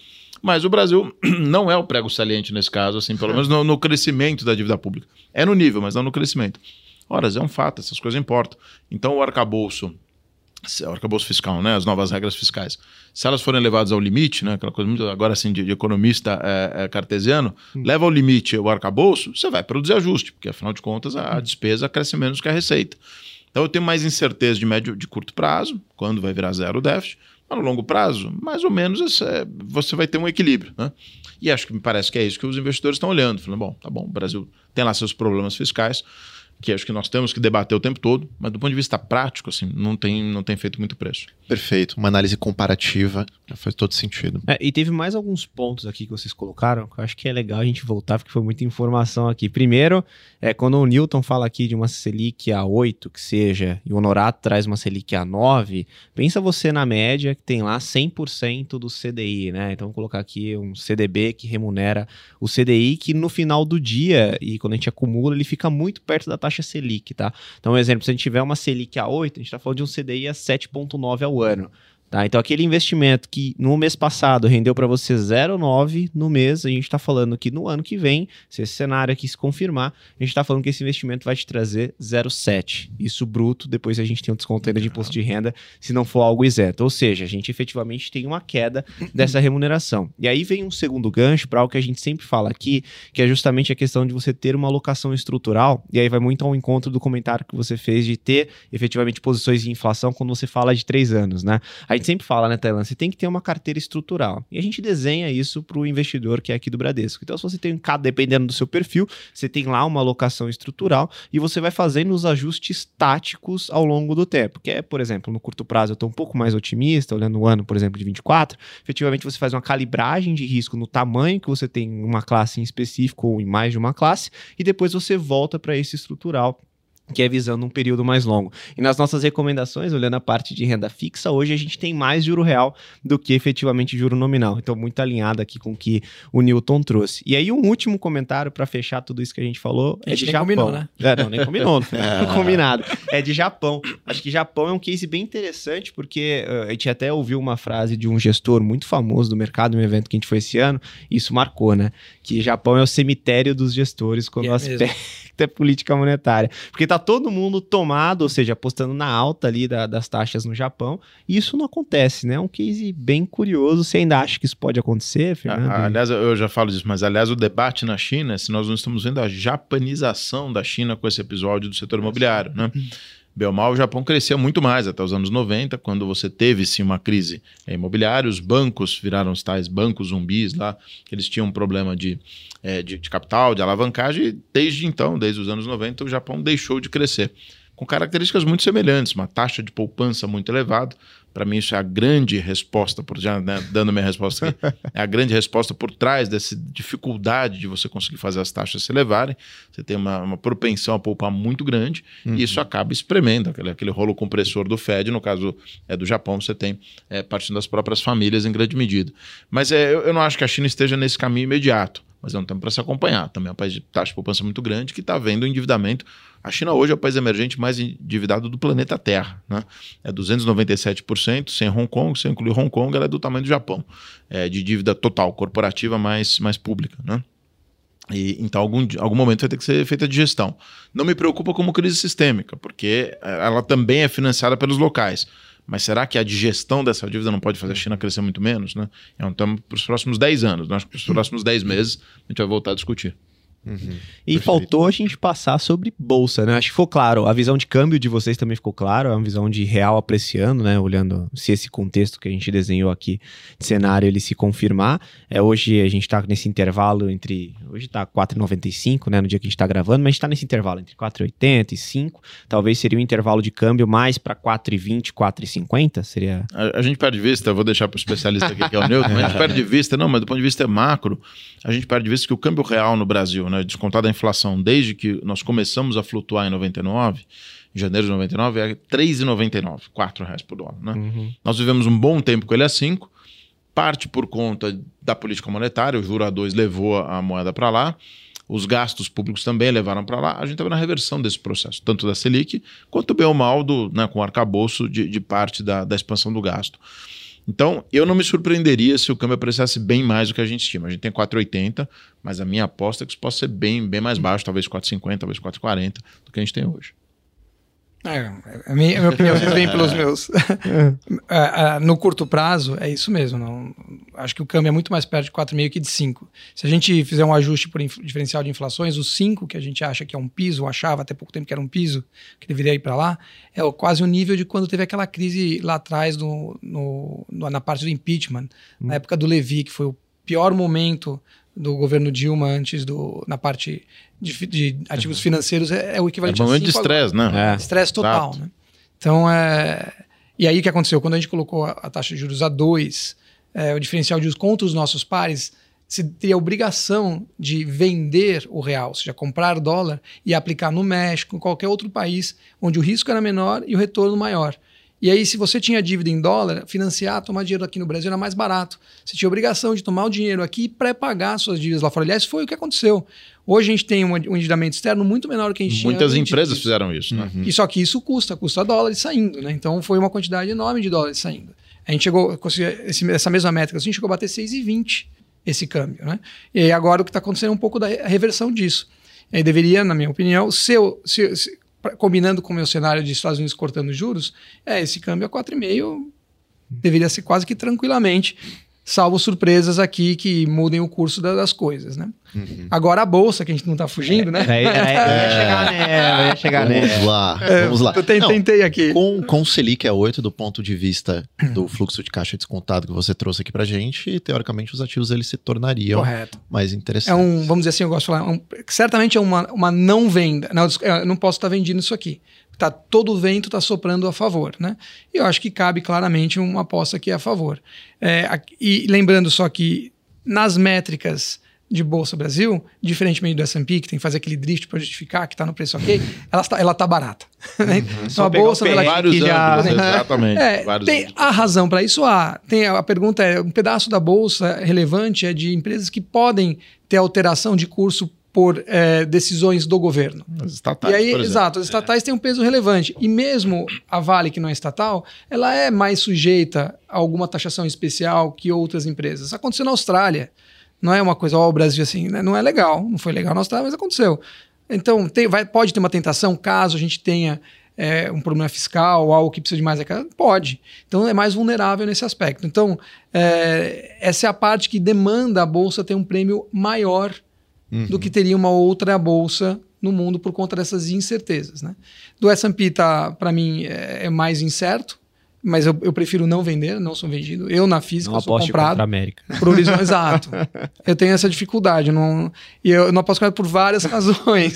mas o Brasil não é o prego saliente nesse caso, assim, pelo menos no, no, crescimento da dívida pública. É no nível, mas não no crescimento. Ora, é um fato, essas coisas importam. Então, o arcabouço, o arcabouço fiscal, né, as novas regras fiscais, se elas forem levadas ao limite, né, aquela coisa muito agora assim de, de economista é, é, cartesiano, hum. leva ao limite o arcabouço, você vai produzir ajuste, porque afinal de contas a, a despesa cresce menos que a receita. Então eu tenho mais incerteza de médio de curto prazo, quando vai virar zero o déficit, mas no longo prazo, mais ou menos é, você vai ter um equilíbrio. Né? E acho que me parece que é isso que os investidores estão olhando, falando, bom, tá bom, o Brasil tem lá seus problemas fiscais, que acho que nós temos que debater o tempo todo, mas do ponto de vista prático, assim, não tem, não tem feito muito preço. Perfeito. Uma análise comparativa faz todo sentido. É, e teve mais alguns pontos aqui que vocês colocaram que eu acho que é legal a gente voltar, porque foi muita informação aqui. Primeiro, é quando o Newton fala aqui de uma Selic a 8, que seja, e o Honorato traz uma Selic a 9, pensa você na média que tem lá 100% do CDI, né? Então, vou colocar aqui um CDB que remunera o CDI, que no final do dia, e quando a gente acumula, ele fica muito perto da taxa Selic, tá? Então, um exemplo, se a gente tiver uma Selic a 8, a gente está falando de um CDI a 7,9 ao ano. Tá? Então, aquele investimento que no mês passado rendeu para você 0,9 no mês, a gente está falando que no ano que vem, se esse cenário aqui se confirmar, a gente está falando que esse investimento vai te trazer 0,7. Isso bruto, depois a gente tem um desconto ainda de imposto de renda, se não for algo isento. Ou seja, a gente efetivamente tem uma queda dessa remuneração. E aí vem um segundo gancho para algo que a gente sempre fala aqui, que é justamente a questão de você ter uma alocação estrutural, e aí vai muito ao encontro do comentário que você fez de ter efetivamente posições de inflação quando você fala de três anos, né? A gente sempre fala, né, Thailand, você tem que ter uma carteira estrutural. E a gente desenha isso para o investidor que é aqui do Bradesco. Então, se você tem, dependendo do seu perfil, você tem lá uma alocação estrutural e você vai fazendo os ajustes táticos ao longo do tempo. Que é, por exemplo, no curto prazo eu estou um pouco mais otimista, olhando o ano, por exemplo, de 24. Efetivamente, você faz uma calibragem de risco no tamanho que você tem uma classe em específico ou em mais de uma classe, e depois você volta para esse estrutural que é visando um período mais longo. E nas nossas recomendações, olhando a parte de renda fixa, hoje a gente tem mais juro real do que efetivamente juro nominal. Então, muito alinhado aqui com o que o Newton trouxe. E aí, um último comentário para fechar tudo isso que a gente falou a gente é de Japão. Combinou, né? É, não, nem combinou, não combinado. É de Japão. Acho que Japão é um case bem interessante, porque uh, a gente até ouviu uma frase de um gestor muito famoso do mercado, em um evento que a gente foi esse ano, e isso marcou, né? Que Japão é o cemitério dos gestores quando é o aspecto é política monetária. Porque tá todo mundo tomado, ou seja, apostando na alta ali da, das taxas no Japão, e isso não acontece, né? É um case bem curioso. Você ainda acha que isso pode acontecer, Fernando? Ah, aliás, eu já falo disso, mas aliás, o debate na China é se nós não estamos vendo a japanização da China com esse episódio do setor imobiliário, né? Bem ou mal, o Japão cresceu muito mais até os anos 90, quando você teve sim uma crise imobiliária, os bancos viraram os tais bancos zumbis lá, eles tinham um problema de, é, de, de capital, de alavancagem, e desde então, desde os anos 90, o Japão deixou de crescer com características muito semelhantes, uma taxa de poupança muito elevada. Para mim, isso é a grande resposta, por já né, dando minha resposta aqui, é a grande resposta por trás dessa dificuldade de você conseguir fazer as taxas se elevarem. Você tem uma, uma propensão a poupar muito grande uhum. e isso acaba espremendo aquele, aquele rolo compressor do Fed. No caso é, do Japão, você tem é, partindo das próprias famílias em grande medida. Mas é, eu, eu não acho que a China esteja nesse caminho imediato mas é um tempo para se acompanhar. Também é um país de taxa de poupança muito grande que está vendo o endividamento a China hoje é o país emergente mais endividado do planeta Terra. Né? É 297%, sem Hong Kong, sem incluir Hong Kong, ela é do tamanho do Japão, é de dívida total, corporativa mais, mais pública. Né? E, então, algum, algum momento vai ter que ser feita de gestão. Não me preocupa como crise sistêmica, porque é, ela também é financiada pelos locais. Mas será que a digestão dessa dívida não pode fazer a China crescer muito menos? Né? Então, para os próximos 10 anos, né? acho que para os próximos 10 meses, a gente vai voltar a discutir. Uhum. E Perfeito. faltou a gente passar sobre bolsa, né? Acho que ficou claro. A visão de câmbio de vocês também ficou claro. É uma visão de real apreciando, né? Olhando se esse contexto que a gente desenhou aqui de cenário ele se confirmar. É, hoje a gente está nesse intervalo entre. Hoje está 4,95, né? No dia que a gente está gravando, mas a gente está nesse intervalo entre 4,80 e 5. Talvez seria um intervalo de câmbio mais para 4,20, 4,50? Seria. A, a, gente perde vista, vou deixar para o especialista aqui que é o Newton, a gente perde vista, não, mas do ponto de vista macro, a gente perde vista que o câmbio real no Brasil, né? Né, descontada a inflação desde que nós começamos a flutuar em 99, em janeiro de 99, é 3,99, 4 reais por dólar. Né? Uhum. Nós vivemos um bom tempo com ele a 5, parte por conta da política monetária, o juro a 2 levou a moeda para lá, os gastos públicos também levaram para lá, a gente estava na reversão desse processo, tanto da Selic quanto bem ou mal do, né, com o arcabouço de, de parte da, da expansão do gasto. Então, eu não me surpreenderia se o câmbio apreciasse bem mais do que a gente estima. A gente tem 4,80, mas a minha aposta é que isso possa ser bem, bem mais baixo, talvez 4,50, talvez 4,40 do que a gente tem hoje. É, a, minha, a minha opinião vem pelos meus. É, no curto prazo, é isso mesmo. Não, acho que o câmbio é muito mais perto de 4,5 que de 5. Se a gente fizer um ajuste por diferencial de inflações, o 5, que a gente acha que é um piso, achava até pouco tempo que era um piso, que deveria ir para lá, é quase o nível de quando teve aquela crise lá atrás no, no, na parte do impeachment, hum. na época do Levi, que foi o pior momento do governo Dilma antes do na parte de, de ativos financeiros é, é, o equivalente é um momento de estresse, né? É. Estresse total, né? Então é e aí o que aconteceu quando a gente colocou a, a taxa de juros a 2, é, o diferencial de juros contra os nossos pares, se teria a obrigação de vender o real, ou seja, comprar dólar e aplicar no México, em qualquer outro país onde o risco era menor e o retorno maior. E aí, se você tinha dívida em dólar, financiar, tomar dinheiro aqui no Brasil era mais barato. Você tinha obrigação de tomar o dinheiro aqui e pré-pagar suas dívidas lá fora. Aliás, foi o que aconteceu. Hoje a gente tem um endividamento externo muito menor do que a gente Muitas tinha. Muitas empresas fizeram isso, né? Uhum. E só que isso custa, custa dólares saindo, né? Então foi uma quantidade enorme de dólares saindo. A gente chegou, esse, essa mesma métrica, a gente chegou a bater 6,20 esse câmbio. Né? E agora o que está acontecendo é um pouco da reversão disso. E deveria, na minha opinião, se, se, se combinando com o meu cenário de Estados Unidos cortando juros, é esse câmbio a 4,5 deveria ser quase que tranquilamente salvo surpresas aqui que mudem o curso das coisas, né? Uhum. Agora a bolsa, que a gente não está fugindo, né? É, é, é, chegar nela, ia chegar vamos nela. Lá, vamos lá, Eu tentei aqui. Com, com o Selic a 8, do ponto de vista do fluxo de caixa descontado que você trouxe aqui pra gente, teoricamente os ativos eles se tornariam Correto. mais interessantes. É um, vamos dizer assim, eu gosto de falar, um, certamente é uma, uma não venda. Não, eu não posso estar vendendo isso aqui tá todo o vento está soprando a favor, né? E eu acho que cabe claramente uma aposta que é a favor. É, e lembrando só que nas métricas de Bolsa Brasil, diferentemente do S&P, que tem que fazer aquele drift para justificar que está no preço ok, ela está ela tá barata. Né? Uhum. Então a Bolsa... Ela, vários anos, exatamente. É, vários tem a razão para isso, há. Tem a, a pergunta é, um pedaço da Bolsa relevante é de empresas que podem ter alteração de curso por é, decisões do governo. As estatais, e aí, exato, as estatais é. têm um peso relevante. E mesmo a Vale, que não é estatal, ela é mais sujeita a alguma taxação especial que outras empresas. Aconteceu na Austrália. Não é uma coisa, ó, o Brasil assim, né? não é legal. Não foi legal na Austrália, mas aconteceu. Então, tem, vai, pode ter uma tentação caso a gente tenha é, um problema fiscal, algo que precisa de mais Pode. Então é mais vulnerável nesse aspecto. Então, é, essa é a parte que demanda a bolsa ter um prêmio maior uhum. do que teria uma outra bolsa no mundo por conta dessas incertezas. Né? Do S&P, tá, para mim, é, é, mais incerto, mas eu, eu, prefiro não vender, não sou vendido. Eu, na física, não sou comprado. América. Por horizonte, exato. Eu tenho essa dificuldade. Não, e eu não aposto por várias razões.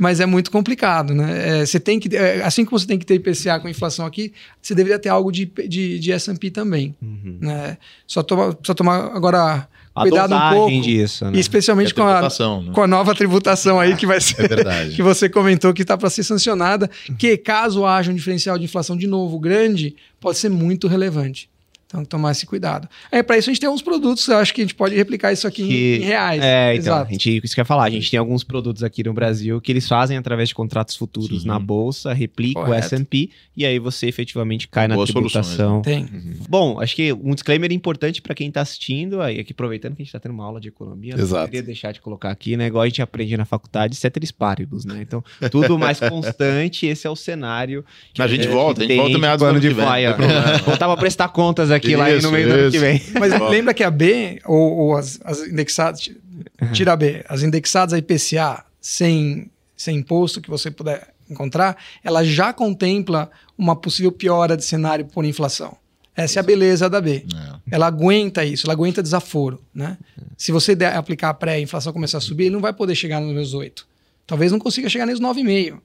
Mas é muito complicado, né? É, você tem que, é, assim como você tem que ter IPCA com inflação aqui, você deveria ter algo de, de, de S&P também. Uhum. Né? Só, toma, só tomar agora cuidado um pouco. disso, né? Especialmente a com, a, né? com a nova tributação aí que vai ser. É que você comentou que está para ser sancionada. Que caso haja um diferencial de inflação de novo grande, pode ser muito relevante. Então, tomar esse cuidado. É, para isso a gente tem alguns produtos, eu acho que a gente pode replicar isso aqui que, em, em, reais. É, então, Exato. a gente, isso que eu ia falar, a gente tem alguns produtos aqui no Brasil que eles fazem através de contratos futuros Sim. na bolsa, replica Correto. o S&P e aí você efetivamente cai na Boas tributação. Tem. Uhum. Bom, acho que um disclaimer importante para quem está assistindo, aí aqui aproveitando que a gente está tendo uma aula de economia, Exato. não queria deixar de colocar aqui, né, igual a gente aprende na faculdade, ceteris paribus, né? Então, tudo mais constante, esse é o cenário. a gente volta, a gente volta meados do ano de vem. Voltava a prestar contas aqui isso, lá no meio do ano que vem. Mas lembra que a B, ou, ou as, as, indexadas, tira a B, as indexadas a IPCA sem, sem imposto que você puder encontrar, ela já contempla uma possível piora de cenário por inflação. Essa é a beleza da B. É. Ela aguenta isso, ela aguenta desaforo. Né? Se você der, aplicar a pré e a inflação começar a subir, ele não vai poder chegar nos meus 8. Talvez não consiga chegar nos 9,5.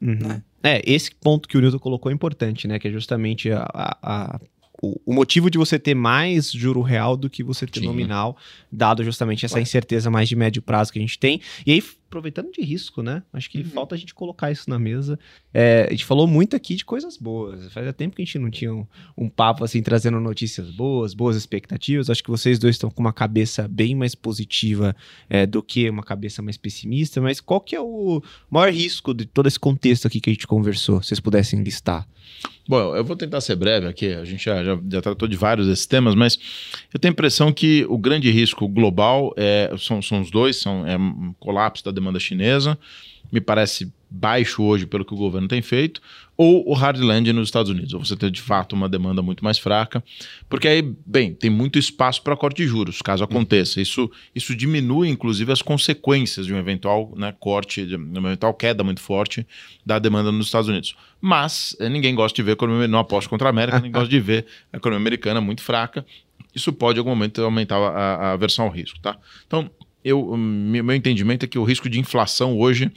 Uhum. Né? É, esse ponto que o Nilton colocou é importante, né? Que é justamente a, a, o, o, motivo de você ter mais juro real do que você ter Sim. nominal, dado justamente essa Ué. incerteza mais de médio prazo que a gente tem. E aí, aproveitando de risco, né? Acho que uhum. falta a gente colocar isso na mesa. É, a gente falou muito aqui de coisas boas. Fazia tempo que a gente não tinha um, um, papo assim, trazendo notícias boas, boas expectativas. Acho que vocês dois estão com uma cabeça bem mais positiva é, do que uma cabeça mais pessimista. Mas qual que é o maior risco de todo esse contexto aqui que a gente conversou? Se vocês pudessem listar. Bom, eu vou tentar ser breve aqui. A gente já, já, já, tratou de vários desses temas, mas eu tenho a impressão que o grande risco global é, são, são os dois: são é, um colapso da demanda chinesa, me parece baixo hoje pelo que o governo tem feito, ou o hard landing nos Estados Unidos, ou você ter de fato uma demanda muito mais fraca, porque aí, bem, tem muito espaço para corte de juros, caso aconteça. Isso, isso diminui, inclusive, as consequências de um eventual né, corte, de uma eventual queda muito forte da demanda nos Estados Unidos. Mas eh, ninguém gosta de ver a economia, não aposto contra a América, ninguém gosta de ver a economia americana muito fraca. Isso pode, em algum momento, aumentar a, a aversão ao risco, tá? Então, eu, meu entendimento é que o risco de inflação hoje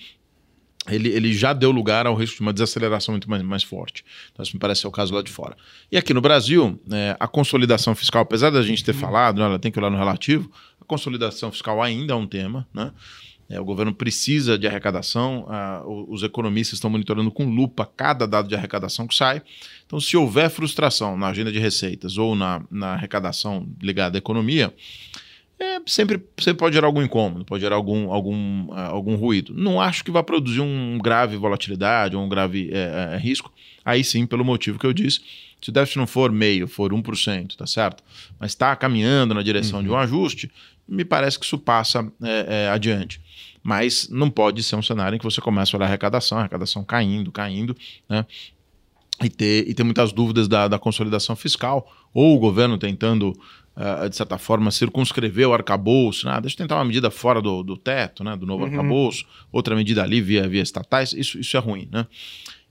ele, ele já deu lugar ao risco de uma desaceleração muito mais, mais forte. Então, isso me parece ser o caso lá de fora. E aqui no Brasil, é, a consolidação fiscal, apesar da gente ter uhum. falado, né, ela tem que olhar no relativo, a consolidação fiscal ainda é um tema, né? É, o governo precisa de arrecadação, os economistas estão monitorando com lupa cada dado de arrecadação que sai. Então, se houver frustração na agenda de receitas ou na, na arrecadação ligada à economia, é, sempre, sempre pode gerar algum incômodo, pode gerar algum, algum, uh, algum ruído. Não acho que vai produzir um grave volatilidade ou um grave é, é, risco. Aí sim, pelo motivo que eu disse, se o déficit não for meio, for 1%, tá certo? Mas está caminhando na direção uhum. de um ajuste, me parece que isso passa é, é, adiante. Mas não pode ser um cenário em que você começa a olhar a arrecadação, a arrecadação caindo, caindo, né? E ter, e ter muitas dúvidas da, da consolidação fiscal, ou o governo tentando uh, de certa forma, circunscrever o arcabouço, né? deixa eu tentar uma medida fora do, do teto, né? do novo uhum. arcabouço, outra medida ali via, via estatais, isso, isso é ruim. Né?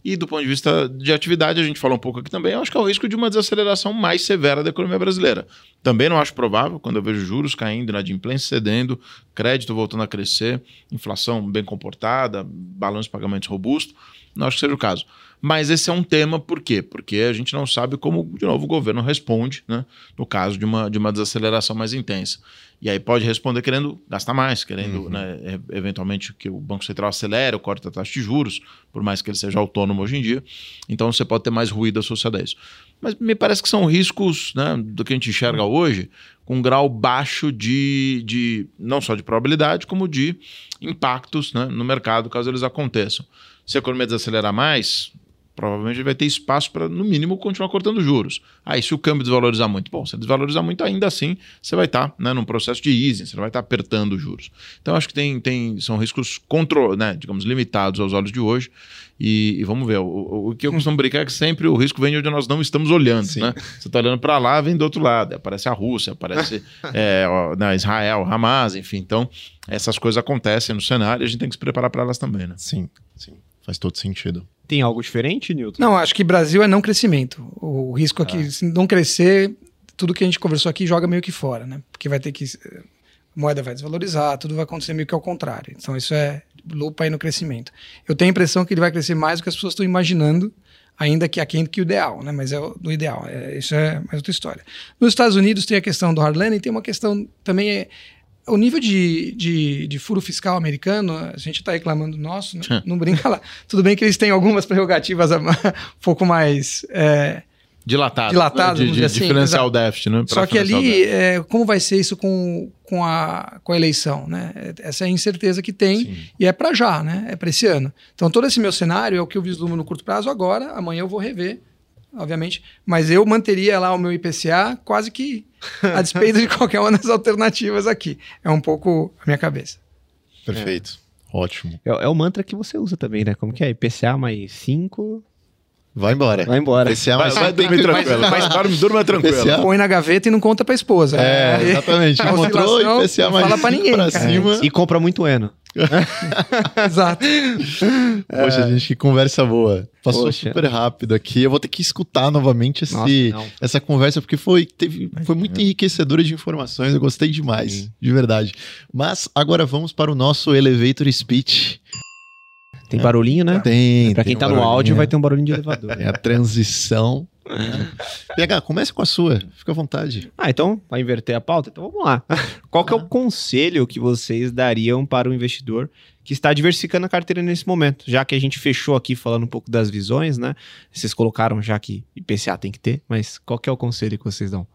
E do ponto de vista de atividade, a gente falou um pouco aqui também, eu acho que é o risco de uma desaceleração mais severa da economia brasileira. Também não acho provável, quando eu vejo juros caindo, inadimplência cedendo, crédito voltando a crescer, inflação bem comportada, balanço de pagamentos robusto, não acho que seja o caso. Mas esse é um tema, por quê? Porque a gente não sabe como, de novo, o governo responde, né? No caso de uma, de uma desaceleração mais intensa. E aí pode responder querendo gastar mais, querendo, uhum. né, eventualmente, que o Banco Central acelere corte da taxa de juros, por mais que ele seja autônomo hoje em dia. Então você pode ter mais ruído associado a isso. Mas me parece que são riscos né, do que a gente enxerga hoje, com um grau baixo de, de não só de probabilidade, como de impactos né, no mercado, caso eles aconteçam. Se a economia desacelerar mais, provavelmente vai ter espaço para, no mínimo, continuar cortando juros. Aí, se o câmbio desvalorizar muito, bom, se desvalorizar muito, ainda assim, você vai estar tá, né, num processo de easing, você vai estar tá apertando os juros. Então, acho que tem, tem, são riscos, contro, né, digamos, limitados aos olhos de hoje. E, e vamos ver, o, o, o, que eu costumo brincar é que sempre o risco vem de onde nós não estamos olhando. Né? Você está olhando para lá, vem do outro lado. Aparece a Rússia, aparece é, ó, Israel, Hamas, enfim. Então, essas coisas acontecem no cenário e a gente tem que se preparar para elas também. Né? Sim, sim. Faz todo sentido. Tem algo diferente, Newton? Não, acho que Brasil é não crescimento. O risco aqui, ah. se não crescer, tudo que a gente conversou aqui joga meio que fora, né? Porque vai ter que. A moeda vai desvalorizar, tudo vai acontecer meio que ao contrário. Então, isso é lupa aí no crescimento. Eu tenho a impressão que ele vai crescer mais do que as pessoas estão imaginando, ainda que aquém que o ideal, né? Mas é do ideal. É, isso é mais outra história. Nos Estados Unidos tem a questão do hard landing, tem uma questão também. É, o nível de, de, de, furo fiscal americano, a gente está reclamando do nosso, né? não brinca lá. Tudo bem que eles têm algumas prerrogativas um pouco mais. É, dilatado. Dilatado, de, de, assim, diferenciar o déficit, né? Só que ali, é, como vai ser isso com, com, a, com a eleição, né? Essa é a incerteza que tem Sim. e é para já, né? É para esse ano. Então, todo esse meu cenário é o que eu vislumbro no curto prazo agora, amanhã eu vou rever obviamente, mas eu manteria lá o meu IPCA quase que a despeito de qualquer uma das alternativas aqui. É um pouco a minha cabeça. Perfeito. É. Ótimo. É, é, o mantra que você usa também, né? Como que é? IPCA mais 5. Vai embora. Vai embora. IPCA mais 5. Vai, vai dormir tranquilo. Mais, dorme, durma tranquilo. IPCA... Põe na gaveta e não conta pra esposa. É, exatamente. Encontrou IPCA mais fala pra ninguém, pra cima. E compra muito Eno. Exato. Poxa, é. gente, que conversa boa. Passou Poxa. super rápido aqui. Eu vou ter que escutar novamente esse, Nossa, essa conversa, porque foi, teve, foi muito enriquecedora de informações. Eu gostei demais, Sim. de verdade. Mas agora vamos para o nosso elevator speech. Tem barulhinho, né? Tem. Pra quem um tá no áudio, vai ter um barulhinho de elevador. É a transição. PH, comece com a sua, fica à vontade. Ah, então, vai inverter a pauta? Então vamos lá. Qual que é o conselho que vocês dariam para o investidor que está diversificando a carteira nesse momento? Já que a gente fechou aqui falando um pouco das visões, né? Vocês colocaram já que IPCA tem que ter, mas qual que é o conselho que vocês dão?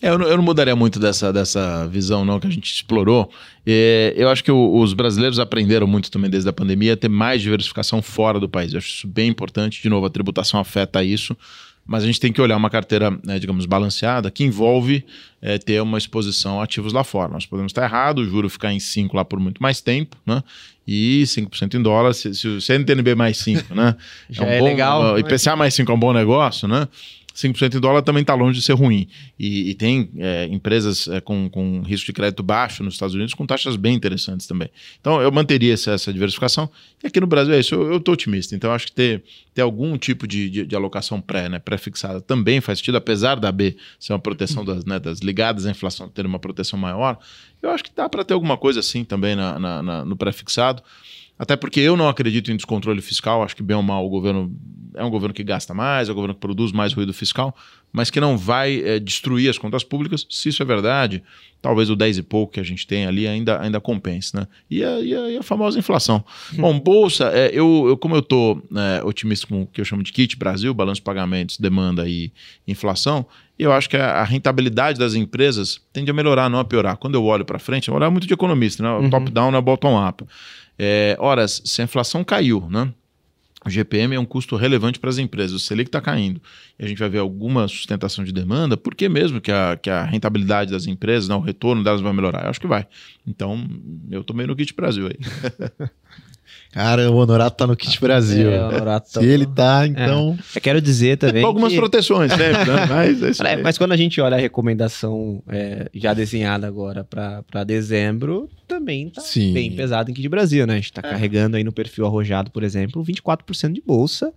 É, eu, não, eu, não, mudaria muito dessa, dessa visão não que a gente explorou. É, eu acho que o, os brasileiros aprenderam muito também desde a pandemia a ter mais diversificação fora do país. Eu acho isso bem importante. De novo, a tributação afeta isso mas a gente tem que olhar uma carteira, né, digamos, balanceada, que envolve é, ter uma exposição a ativos lá fora. Nós podemos estar errado, o juro ficar em 5 lá por muito mais tempo, né? E 5% em dólar, se, se o CNTNB mais 5, né? Já é, um é bom, legal. IPCA mais 5 é um bom negócio, né? 5% em dólar também está longe de ser ruim. E, e tem é, empresas é, com, com risco de crédito baixo nos Estados Unidos com taxas bem interessantes também. Então eu manteria essa, essa diversificação. E aqui no Brasil é isso, eu estou otimista. Então acho que ter, ter algum tipo de, de, de alocação pré, né, pré-fixada também faz sentido, apesar da B ser uma proteção das, né, das ligadas à inflação ter uma proteção maior. Eu acho que dá para ter alguma coisa assim também na, na, na no pré-fixado. Até porque eu não acredito em descontrole fiscal, acho que bem ou mal o governo é um governo que gasta mais, é um governo que produz mais ruído fiscal, mas que não vai é, destruir as contas públicas. Se isso é verdade, talvez o 10 e pouco que a gente tem ali ainda, ainda compense. Né? E, a, e a, e a famosa inflação. Hum. Bom, Bolsa, é, eu, eu, como eu estou é, otimista com o que eu chamo de kit Brasil, balanço de pagamentos, demanda e inflação, eu acho que a, a rentabilidade das empresas tende a melhorar, não a piorar. Quando eu olho para frente, eu olho muito de economista, né? Uhum. Top-down não é bottom-up. É, horas, se a inflação caiu, né? O GPM é um custo relevante para as empresas, o Selic está caindo. E a gente vai ver alguma sustentação de demanda, por que mesmo que a, que a rentabilidade das empresas, né, o retorno delas vai melhorar? Eu acho que vai. Então, eu tomei no Kit Brasil aí. Cara, o Honorato tá no Kit Brasil. É, o Honorato tá Se ele tá, então. Eu quero dizer também. Com algumas que- proteções né? Mas é É, mas quando a gente olha a recomendação é, já desenhada agora para dezembro, também tá Sim. bem pesado em Kit Brasil, né? A gente tá carregando aí no perfil arrojado, por exemplo, 24% de bolsa.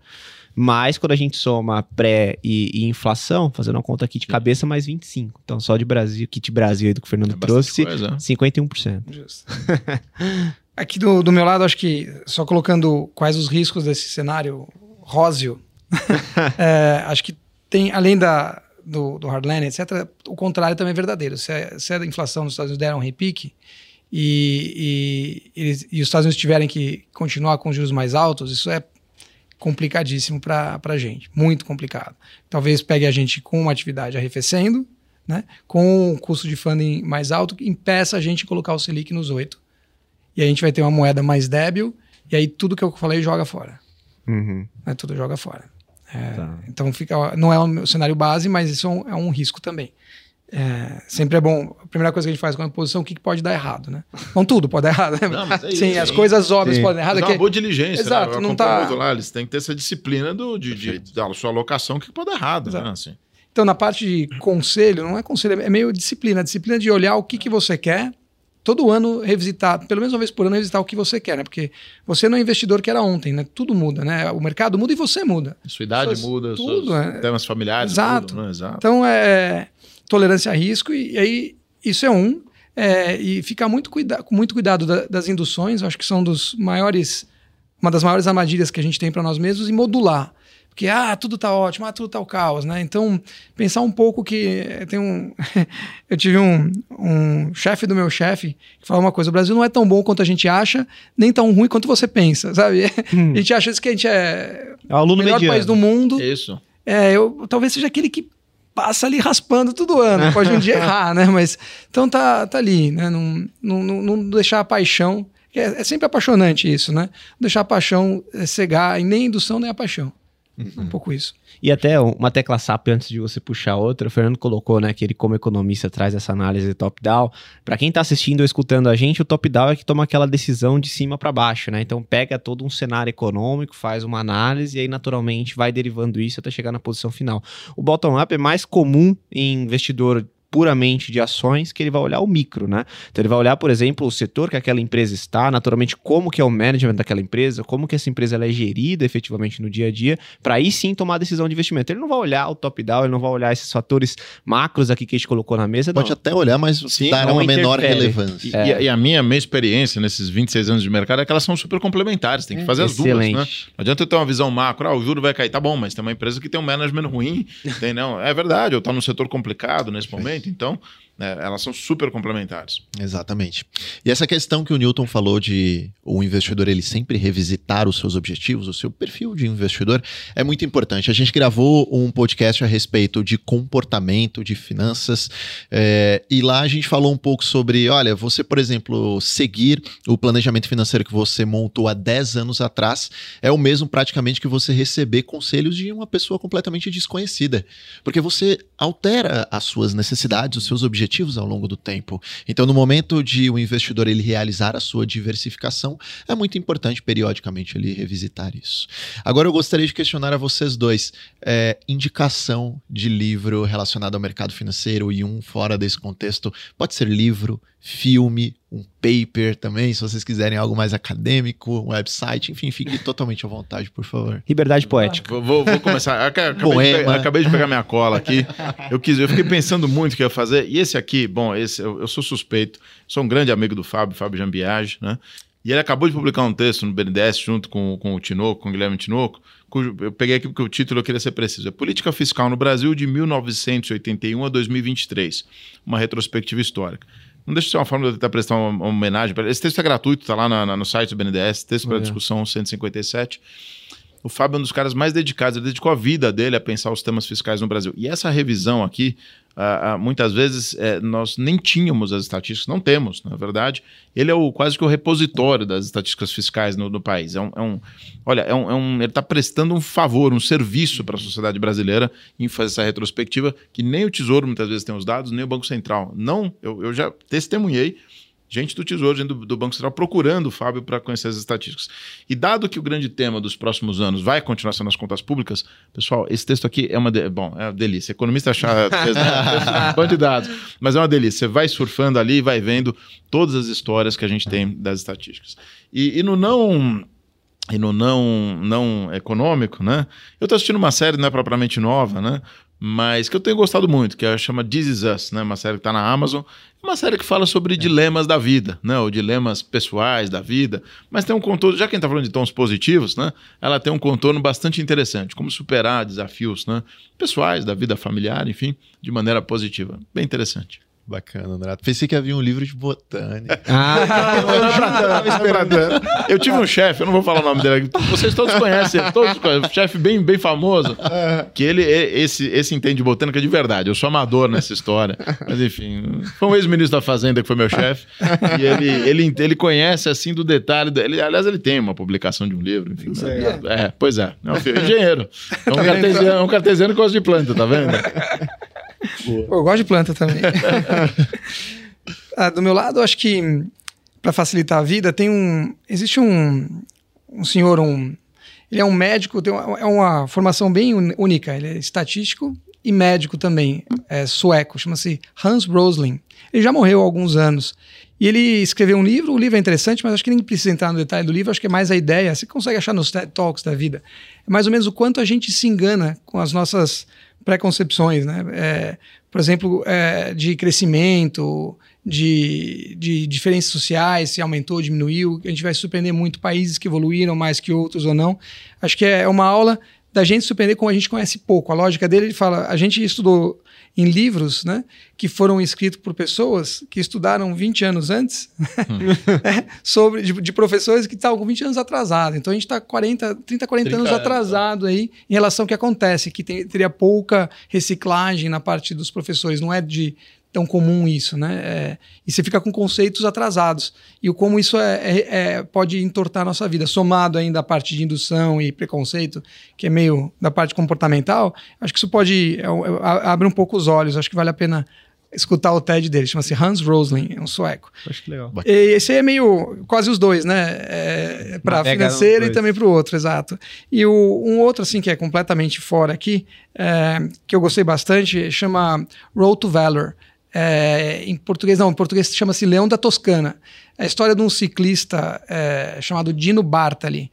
Mas quando a gente soma pré e, e inflação, fazendo uma conta aqui de cabeça, mais 25. Então, só de Brasil, Kit Brasil aí do que o Fernando É trouxe, coisa. 51%. Justo. Aqui do, do meu lado, acho que só colocando quais os riscos desse cenário róseo, é, acho que tem, além da, do, do hard landing, etc., o contrário também é verdadeiro. Se a, se a inflação nos Estados Unidos der um repique e, e, eles- e os Estados Unidos tiverem que continuar com juros mais altos, isso é complicadíssimo para a gente, muito complicado. Talvez pegue a gente com uma atividade arrefecendo, né, com um custo de funding mais alto, que impeça a gente colocar o Selic nos 8. E a gente vai ter uma moeda mais débil, e aí tudo que eu falei joga fora. Uhum. Né, tudo joga fora. É, Tá. Então fica, não é o meu cenário base, mas isso é um, é um risco também. É, sempre é bom. A primeira coisa que a gente faz com a posição, o que, que pode dar errado, né? Não tudo pode dar errado, né? Não, mas é Sim, isso, as sim. coisas óbvias Sim. podem dar errado. Mas é que- uma boa diligência. Exato, né? Não tá- lá, eles têm que ter essa disciplina do, de, de- da sua alocação, o que pode dar errado. Né? Exato. Assim. Então, na parte de conselho, não é conselho, é meio disciplina. Disciplina de olhar o que, que você quer, todo ano revisitar, pelo menos uma vez por ano, revisitar o que você quer, né? Porque você não é investidor que era ontem, né? Tudo muda, né? O mercado muda e você muda. Sua idade Suas- muda, tudo, seus é. temas familiares Exato. mudam, né? Exato. Então, é tolerância a risco, e, e aí isso é um. É, e ficar muito cuida com muito cuidado da- das induções, acho que são dos maiores, uma das maiores armadilhas que a gente tem para nós mesmos, e modular. Porque, ah, tudo tá ótimo, ah, tudo tá o caos, né? Então, pensar um pouco que eh, tem um... eu tive um, um chefe do meu chefe que falou uma coisa, o Brasil não é tão bom quanto a gente acha, nem tão ruim quanto você pensa, sabe? A gente acha isso que a gente é É o melhor mediano. país do mundo, Isso. é, eu talvez seja aquele que passa ali raspando todo ano, pode um dia errar, né? Mas então tá, tá ali, né? Não, não, não, deixar a paixão, é, é sempre apaixonante isso, né? Não deixar a paixão eh, cegar, e nem a indução nem a paixão. Um pouco isso. E até uma tecla SAP antes de você puxar outra, o Fernando colocou, né, que ele como economista traz essa análise top-down. Para quem tá assistindo ou escutando a gente, o top-down é que toma aquela decisão de cima para baixo, né? Então pega todo um cenário econômico, faz uma análise e aí naturalmente vai derivando isso até chegar na posição final. O bottom-up é mais comum em investidor puramente de ações, que ele vai olhar o micro, né? Então ele vai olhar, por exemplo, o setor que aquela empresa está, naturalmente como que é o management daquela empresa, como que essa empresa ela é gerida efetivamente no dia a dia, para aí sim tomar a decisão de investimento. Ele não vai olhar o top-down, ele não vai olhar esses fatores macros aqui que a gente colocou na mesa, Pode não. até olhar, mas Sim, dará uma menor relevância. E, e a- e a minha, minha experiência nesses 26 anos de mercado é que elas são super complementares, tem que fazer as duas, né? Excelente. Não adianta eu ter uma visão macro, ah, o juro vai cair, tá bom, mas tem uma empresa que tem um management ruim, tem não, é verdade, eu tô num setor complicado nesse momento, então né, elas são super complementares. Exatamente. E essa questão que o Newton falou de o investidor ele sempre revisitar os seus objetivos, o seu perfil de investidor, é muito importante. A gente gravou um podcast a respeito de comportamento, de finanças, é, e lá a gente falou um pouco sobre, olha, você, por exemplo, seguir o planejamento financeiro que você montou há 10 anos atrás é o mesmo praticamente que você receber conselhos de uma pessoa completamente desconhecida, porque você altera as suas necessidades, os seus objetivos ao longo do tempo. Então, no momento de o investidor ele realizar a sua diversificação, é muito importante periodicamente ele revisitar isso. Agora, eu gostaria de questionar a vocês dois é, indicação de livro relacionado ao mercado financeiro e um fora desse contexto. Pode ser livro, filme, um paper também, se vocês quiserem algo mais acadêmico, um website, enfim, fique totalmente à vontade, por favor. Liberdade poética. Vou, vou- vou começar. Aca- Acabei de, pegar, acabei de pegar minha cola aqui. Eu, quis, eu fiquei pensando muito o que eu ia fazer. E esse aqui, bom, esse eu, eu sou suspeito. Sou um grande amigo do Fábio, Fábio Jambiage, né? E ele acabou de publicar um texto no BNDES junto com, com o Tinoco, com o Guilherme Tinoco. Cujo, eu peguei aqui porque o título eu queria ser preciso. É Política Fiscal no Brasil de 1981 a 2023. Uma retrospectiva histórica. Não deixa de ser uma forma de eu tentar prestar uma, uma homenagem. pra- Esse texto é gratuito, está lá na- na- no site do BNDES, texto para discussão 157. o Fábio é um dos caras mais dedicados, ele dedicou a vida dele a pensar os temas fiscais no Brasil. E essa revisão aqui, uh, uh, muitas vezes é, nós nem tínhamos as estatísticas, não temos, na verdade. Ele é o, quase que o repositório das estatísticas fiscais no, no país. É um, é um, olha, é um, é um ele está prestando um favor, um serviço para a sociedade brasileira em fazer essa retrospectiva, que nem o Tesouro muitas vezes tem os dados, nem o Banco Central. Não, eu, eu já testemunhei gente do Tesouro, gente do, do Banco Central procurando o Fábio para conhecer as estatísticas. E dado que o grande tema dos próximos anos vai continuar sendo as contas públicas, pessoal, esse texto aqui é uma de... bom, é uma delícia. Economista achar um banco de dados, mas é uma delícia. Você vai surfando ali e vai vendo todas as histórias que a gente tem das estatísticas. E, e no não e no não não econômico, né? Eu estou assistindo uma série não é propriamente nova, né? Mas que eu tenho gostado muito, que é, chama This Is Us, né? Uma série que está na Amazon. Uma série que fala sobre é. dilemas da vida, né? Ou dilemas pessoais da vida. Mas tem um contorno, já que a gente está falando de tons positivos, né? Ela tem um contorno bastante interessante, como superar desafios, né? Pessoais, da vida familiar, enfim, de maneira positiva. Bem interessante. Bacana, André. Pensei que havia um livro de botânica. Ah, eu esperando. Eu tive um chefe, eu não vou falar o nome dele. Vocês todos conhecem, todos conhecem, um chefe bem, bem famoso, que ele, esse, esse entende de botânica de verdade. Eu sou amador nessa história. Mas enfim, foi um ex-ministro da Fazenda que foi meu chefe. E ele, ele, ele conhece assim do detalhe. Ele, aliás, ele tem uma publicação de um livro. Enfim, é. é, pois é. É um engenheiro. É um cartesiano, é um cartesiano que gosta de planta, tá vendo? Eu gosto de planta também. ah, do meu lado, acho que para facilitar a vida, tem um. Existe um, um senhor, um. Ele é um médico, tem uma, é uma formação bem única. Ele é estatístico e médico também, é sueco, chama-se Hans Rosling. Ele já morreu há alguns anos. E ele escreveu um livro, o livro é interessante, mas acho que nem precisa entrar no detalhe do livro, acho que é mais a ideia, você consegue achar nos TED Talks da vida. É mais ou menos o quanto a gente se engana com as nossas preconcepções, né? É, por exemplo, é, de crescimento, de, de diferenças sociais, se aumentou, diminuiu. A gente vai surpreender muito países que evoluíram mais que outros ou não. Acho que é uma aula da gente surpreender como a gente conhece pouco. A lógica dele, ele fala, a gente estudou em livros né, que foram escritos por pessoas que estudaram 20 anos antes, hum. é, sobre, de, de, professores que estavam com 20 anos atrasados. Então a gente está 40, 30, 40 anos atrasado aí em relação ao que acontece, que tem, teria pouca reciclagem na parte dos professores. Não é de tão comum isso, né? É, e você fica com conceitos atrasados. E o como isso é, é, é, pode entortar a nossa vida, somado ainda a parte de indução e preconceito, que é meio da parte comportamental, acho que isso pode é, é, abre um pouco os olhos. Acho que vale a pena escutar o TED dele, chama-se Hans Rosling, é um sueco. Acho que legal. E esse aí é meio quase os dois, né? É, para financeiro e também para o outro, exato. E o, um outro assim que é completamente fora aqui, é, que eu gostei bastante, chama Road to Valor. É, em português, não, em português chama-se Leão da Toscana. É a história de um ciclista é, chamado Dino Bartali.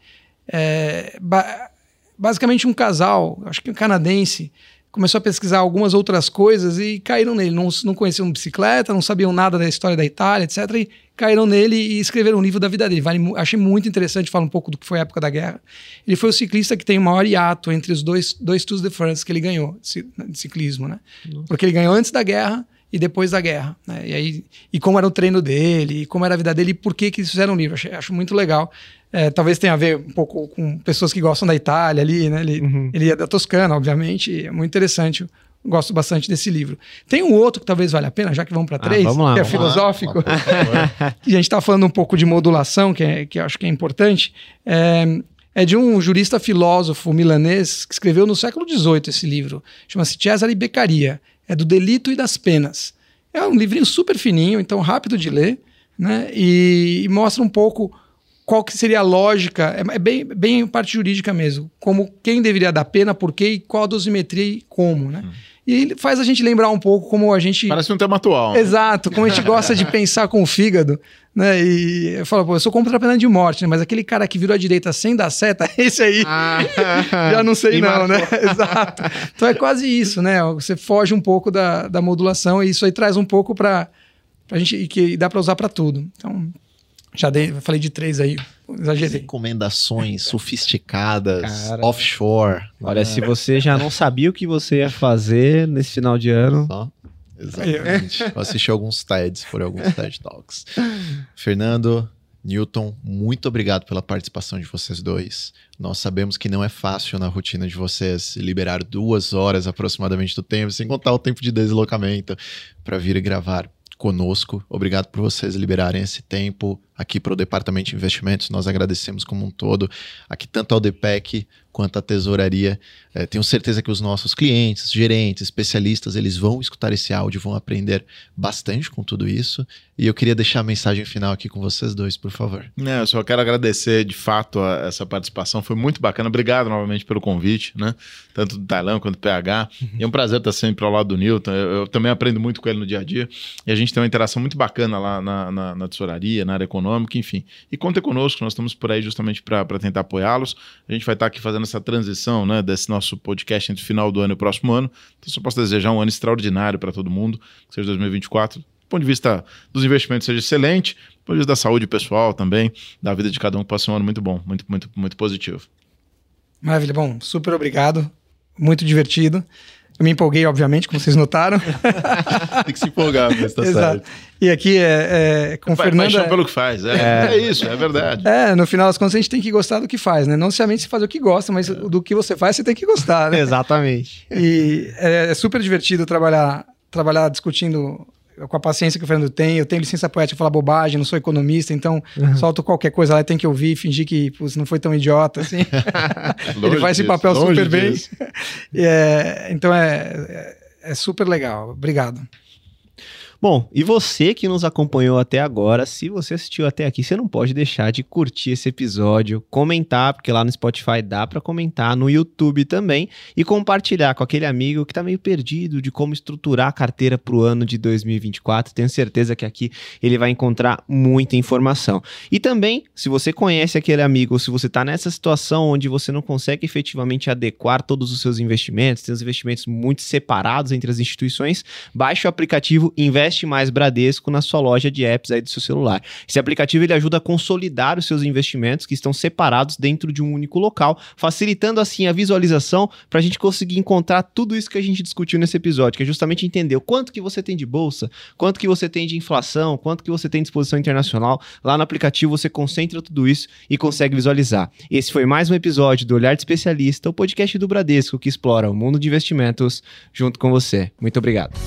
É, ba basicamente um casal, acho que um canadense, começou a pesquisar algumas outras coisas e caíram nele. Não, não conheciam bicicleta, não sabiam nada da história da Itália, etc. E caíram nele e escreveram um livro da vida dele. Vale, achei muito interessante falar um pouco do que foi a época da guerra. Ele foi o ciclista que tem o maior hiato entre os dois, dois Tours de France que ele ganhou de ciclismo, né? Porque ele ganhou antes da guerra e depois da guerra. Né? E, aí, e como era o treino dele, e como era a vida dele, e por que, que eles fizeram um livro. Acho, acho muito legal. É, talvez tenha a ver um pouco com pessoas que gostam da Itália ali, né? Ele, uhum. ele é da Toscana, obviamente, é muito interessante. Gosto bastante desse livro. Tem um outro que talvez valha a pena, já que vamos para ah, três, lá, que é filosófico. Lá, a gente está falando um pouco de modulação, que, é, que eu acho que é importante. É, é de um jurista filósofo milanês que escreveu no século XVIII esse livro. Chama-se Cesare Beccaria é do Delito e das Penas. É um livrinho super fininho, então rápido de ler, né? E, e mostra um pouco qual que seria a lógica, é, é, bem, bem parte jurídica mesmo, como quem deveria dar pena, por quê, e qual a dosimetria e como, né? Hum. E faz a gente lembrar um pouco como a gente. Parece um tema atual. Né? Exato, como a gente gosta de pensar com o fígado, né? E eu falo, pô, eu sou contra a pena de morte, né? Mas aquele cara que virou à direita sem dar seta, esse aí, ah, já não sei não, né? Exato. Então é quase isso, né? Você foge um pouco da, da modulação e isso aí traz um pouco para a gente, e que dá para usar para tudo. Então, já dei, falei de três aí, exagerei. Recomendações sofisticadas, Cara, offshore. Olha, é. se você já não sabia o que você ia fazer nesse final de ano. Só. Exatamente. Eu assisti alguns TEDs, foram alguns TED Talks. Fernando, Newton, muito obrigado pela participação de vocês dois. Nós sabemos que não é fácil na rotina de vocês liberar duas horas aproximadamente do tempo, sem contar o tempo de deslocamento, para vir gravar conosco. Obrigado por vocês liberarem esse tempo aqui para o Departamento de Investimentos. Nós agradecemos como um todo, aqui tanto ao DPEC quanto à Tesouraria. É, tenho certeza que os nossos clientes, gerentes, especialistas, eles vão escutar esse áudio, vão aprender bastante com tudo isso. E eu queria deixar a mensagem final aqui com vocês dois, por favor. É, eu só quero agradecer de fato a, essa participação, foi muito bacana. Obrigado novamente pelo convite, né? Tanto do Tailão quanto do PH. E é um prazer estar sempre ao lado do Newton. Eu, eu, também aprendo muito com ele no dia a dia. E a gente tem uma interação muito bacana lá na, na, na tesouraria, na área econômica, enfim. E conta conosco, nós estamos por aí justamente para tentar apoiá-los. A gente vai estar aqui fazendo essa transição né, desse nosso podcast entre o final do ano e o próximo ano. Então, só posso desejar um ano extraordinário para todo mundo, que seja 2024. Do ponto de vista dos investimentos, seja excelente, do ponto de vista da saúde pessoal também, da vida de cada um, que possa ser um ano muito bom, muito, muito, muito positivo. Maravilha, bom, super obrigado, muito divertido. Eu me empolguei, obviamente, como vocês notaram. Tem que se empolgar, mas tá Exato. certo. E aqui é, é com Vai, Fernanda... Paixão pelo que faz, é, é, é, isso, é verdade. É, no final das contas a gente tem que gostar do que faz, né? Não necessariamente se fazer o que gosta, mas é. do que você faz você tem que gostar, né? Exatamente. E é, é super divertido trabalhar, trabalhar discutindo com a paciência que o Fernando tem, eu tenho licença poética para falar bobagem, não sou economista, então uhum. solto qualquer coisa lá e tem que ouvir, fingir que putz, não foi tão idiota assim. Ele faz esse papel super bem. é, então é, é, é super legal. Obrigado. Bom, e você que nos acompanhou até agora, se você assistiu até aqui, você não pode deixar de curtir esse episódio, comentar, porque lá no Spotify dá para comentar, no YouTube também, e compartilhar com aquele amigo que tá meio perdido de como estruturar a carteira para o ano de 2024. Tenho certeza que aqui ele vai encontrar muita informação. E também, se você conhece aquele amigo, ou se você está nessa situação onde você não consegue efetivamente adequar todos os seus investimentos, tem os investimentos muito separados entre as instituições, baixe o aplicativo Investe Investe Mais Bradesco na sua loja de apps aí do seu celular. Esse aplicativo ele ajuda a consolidar os seus investimentos que estão separados dentro de um único local, facilitando assim a visualização para a gente conseguir encontrar tudo isso que a gente discutiu nesse episódio, que é justamente entender o quanto que você tem de bolsa, quanto que você tem de inflação, quanto que você tem de exposição internacional. Lá no aplicativo você concentra tudo isso e consegue visualizar. Esse foi mais um episódio do Olhar de Especialista, o podcast do Bradesco que explora o mundo de investimentos junto com você. Muito obrigado.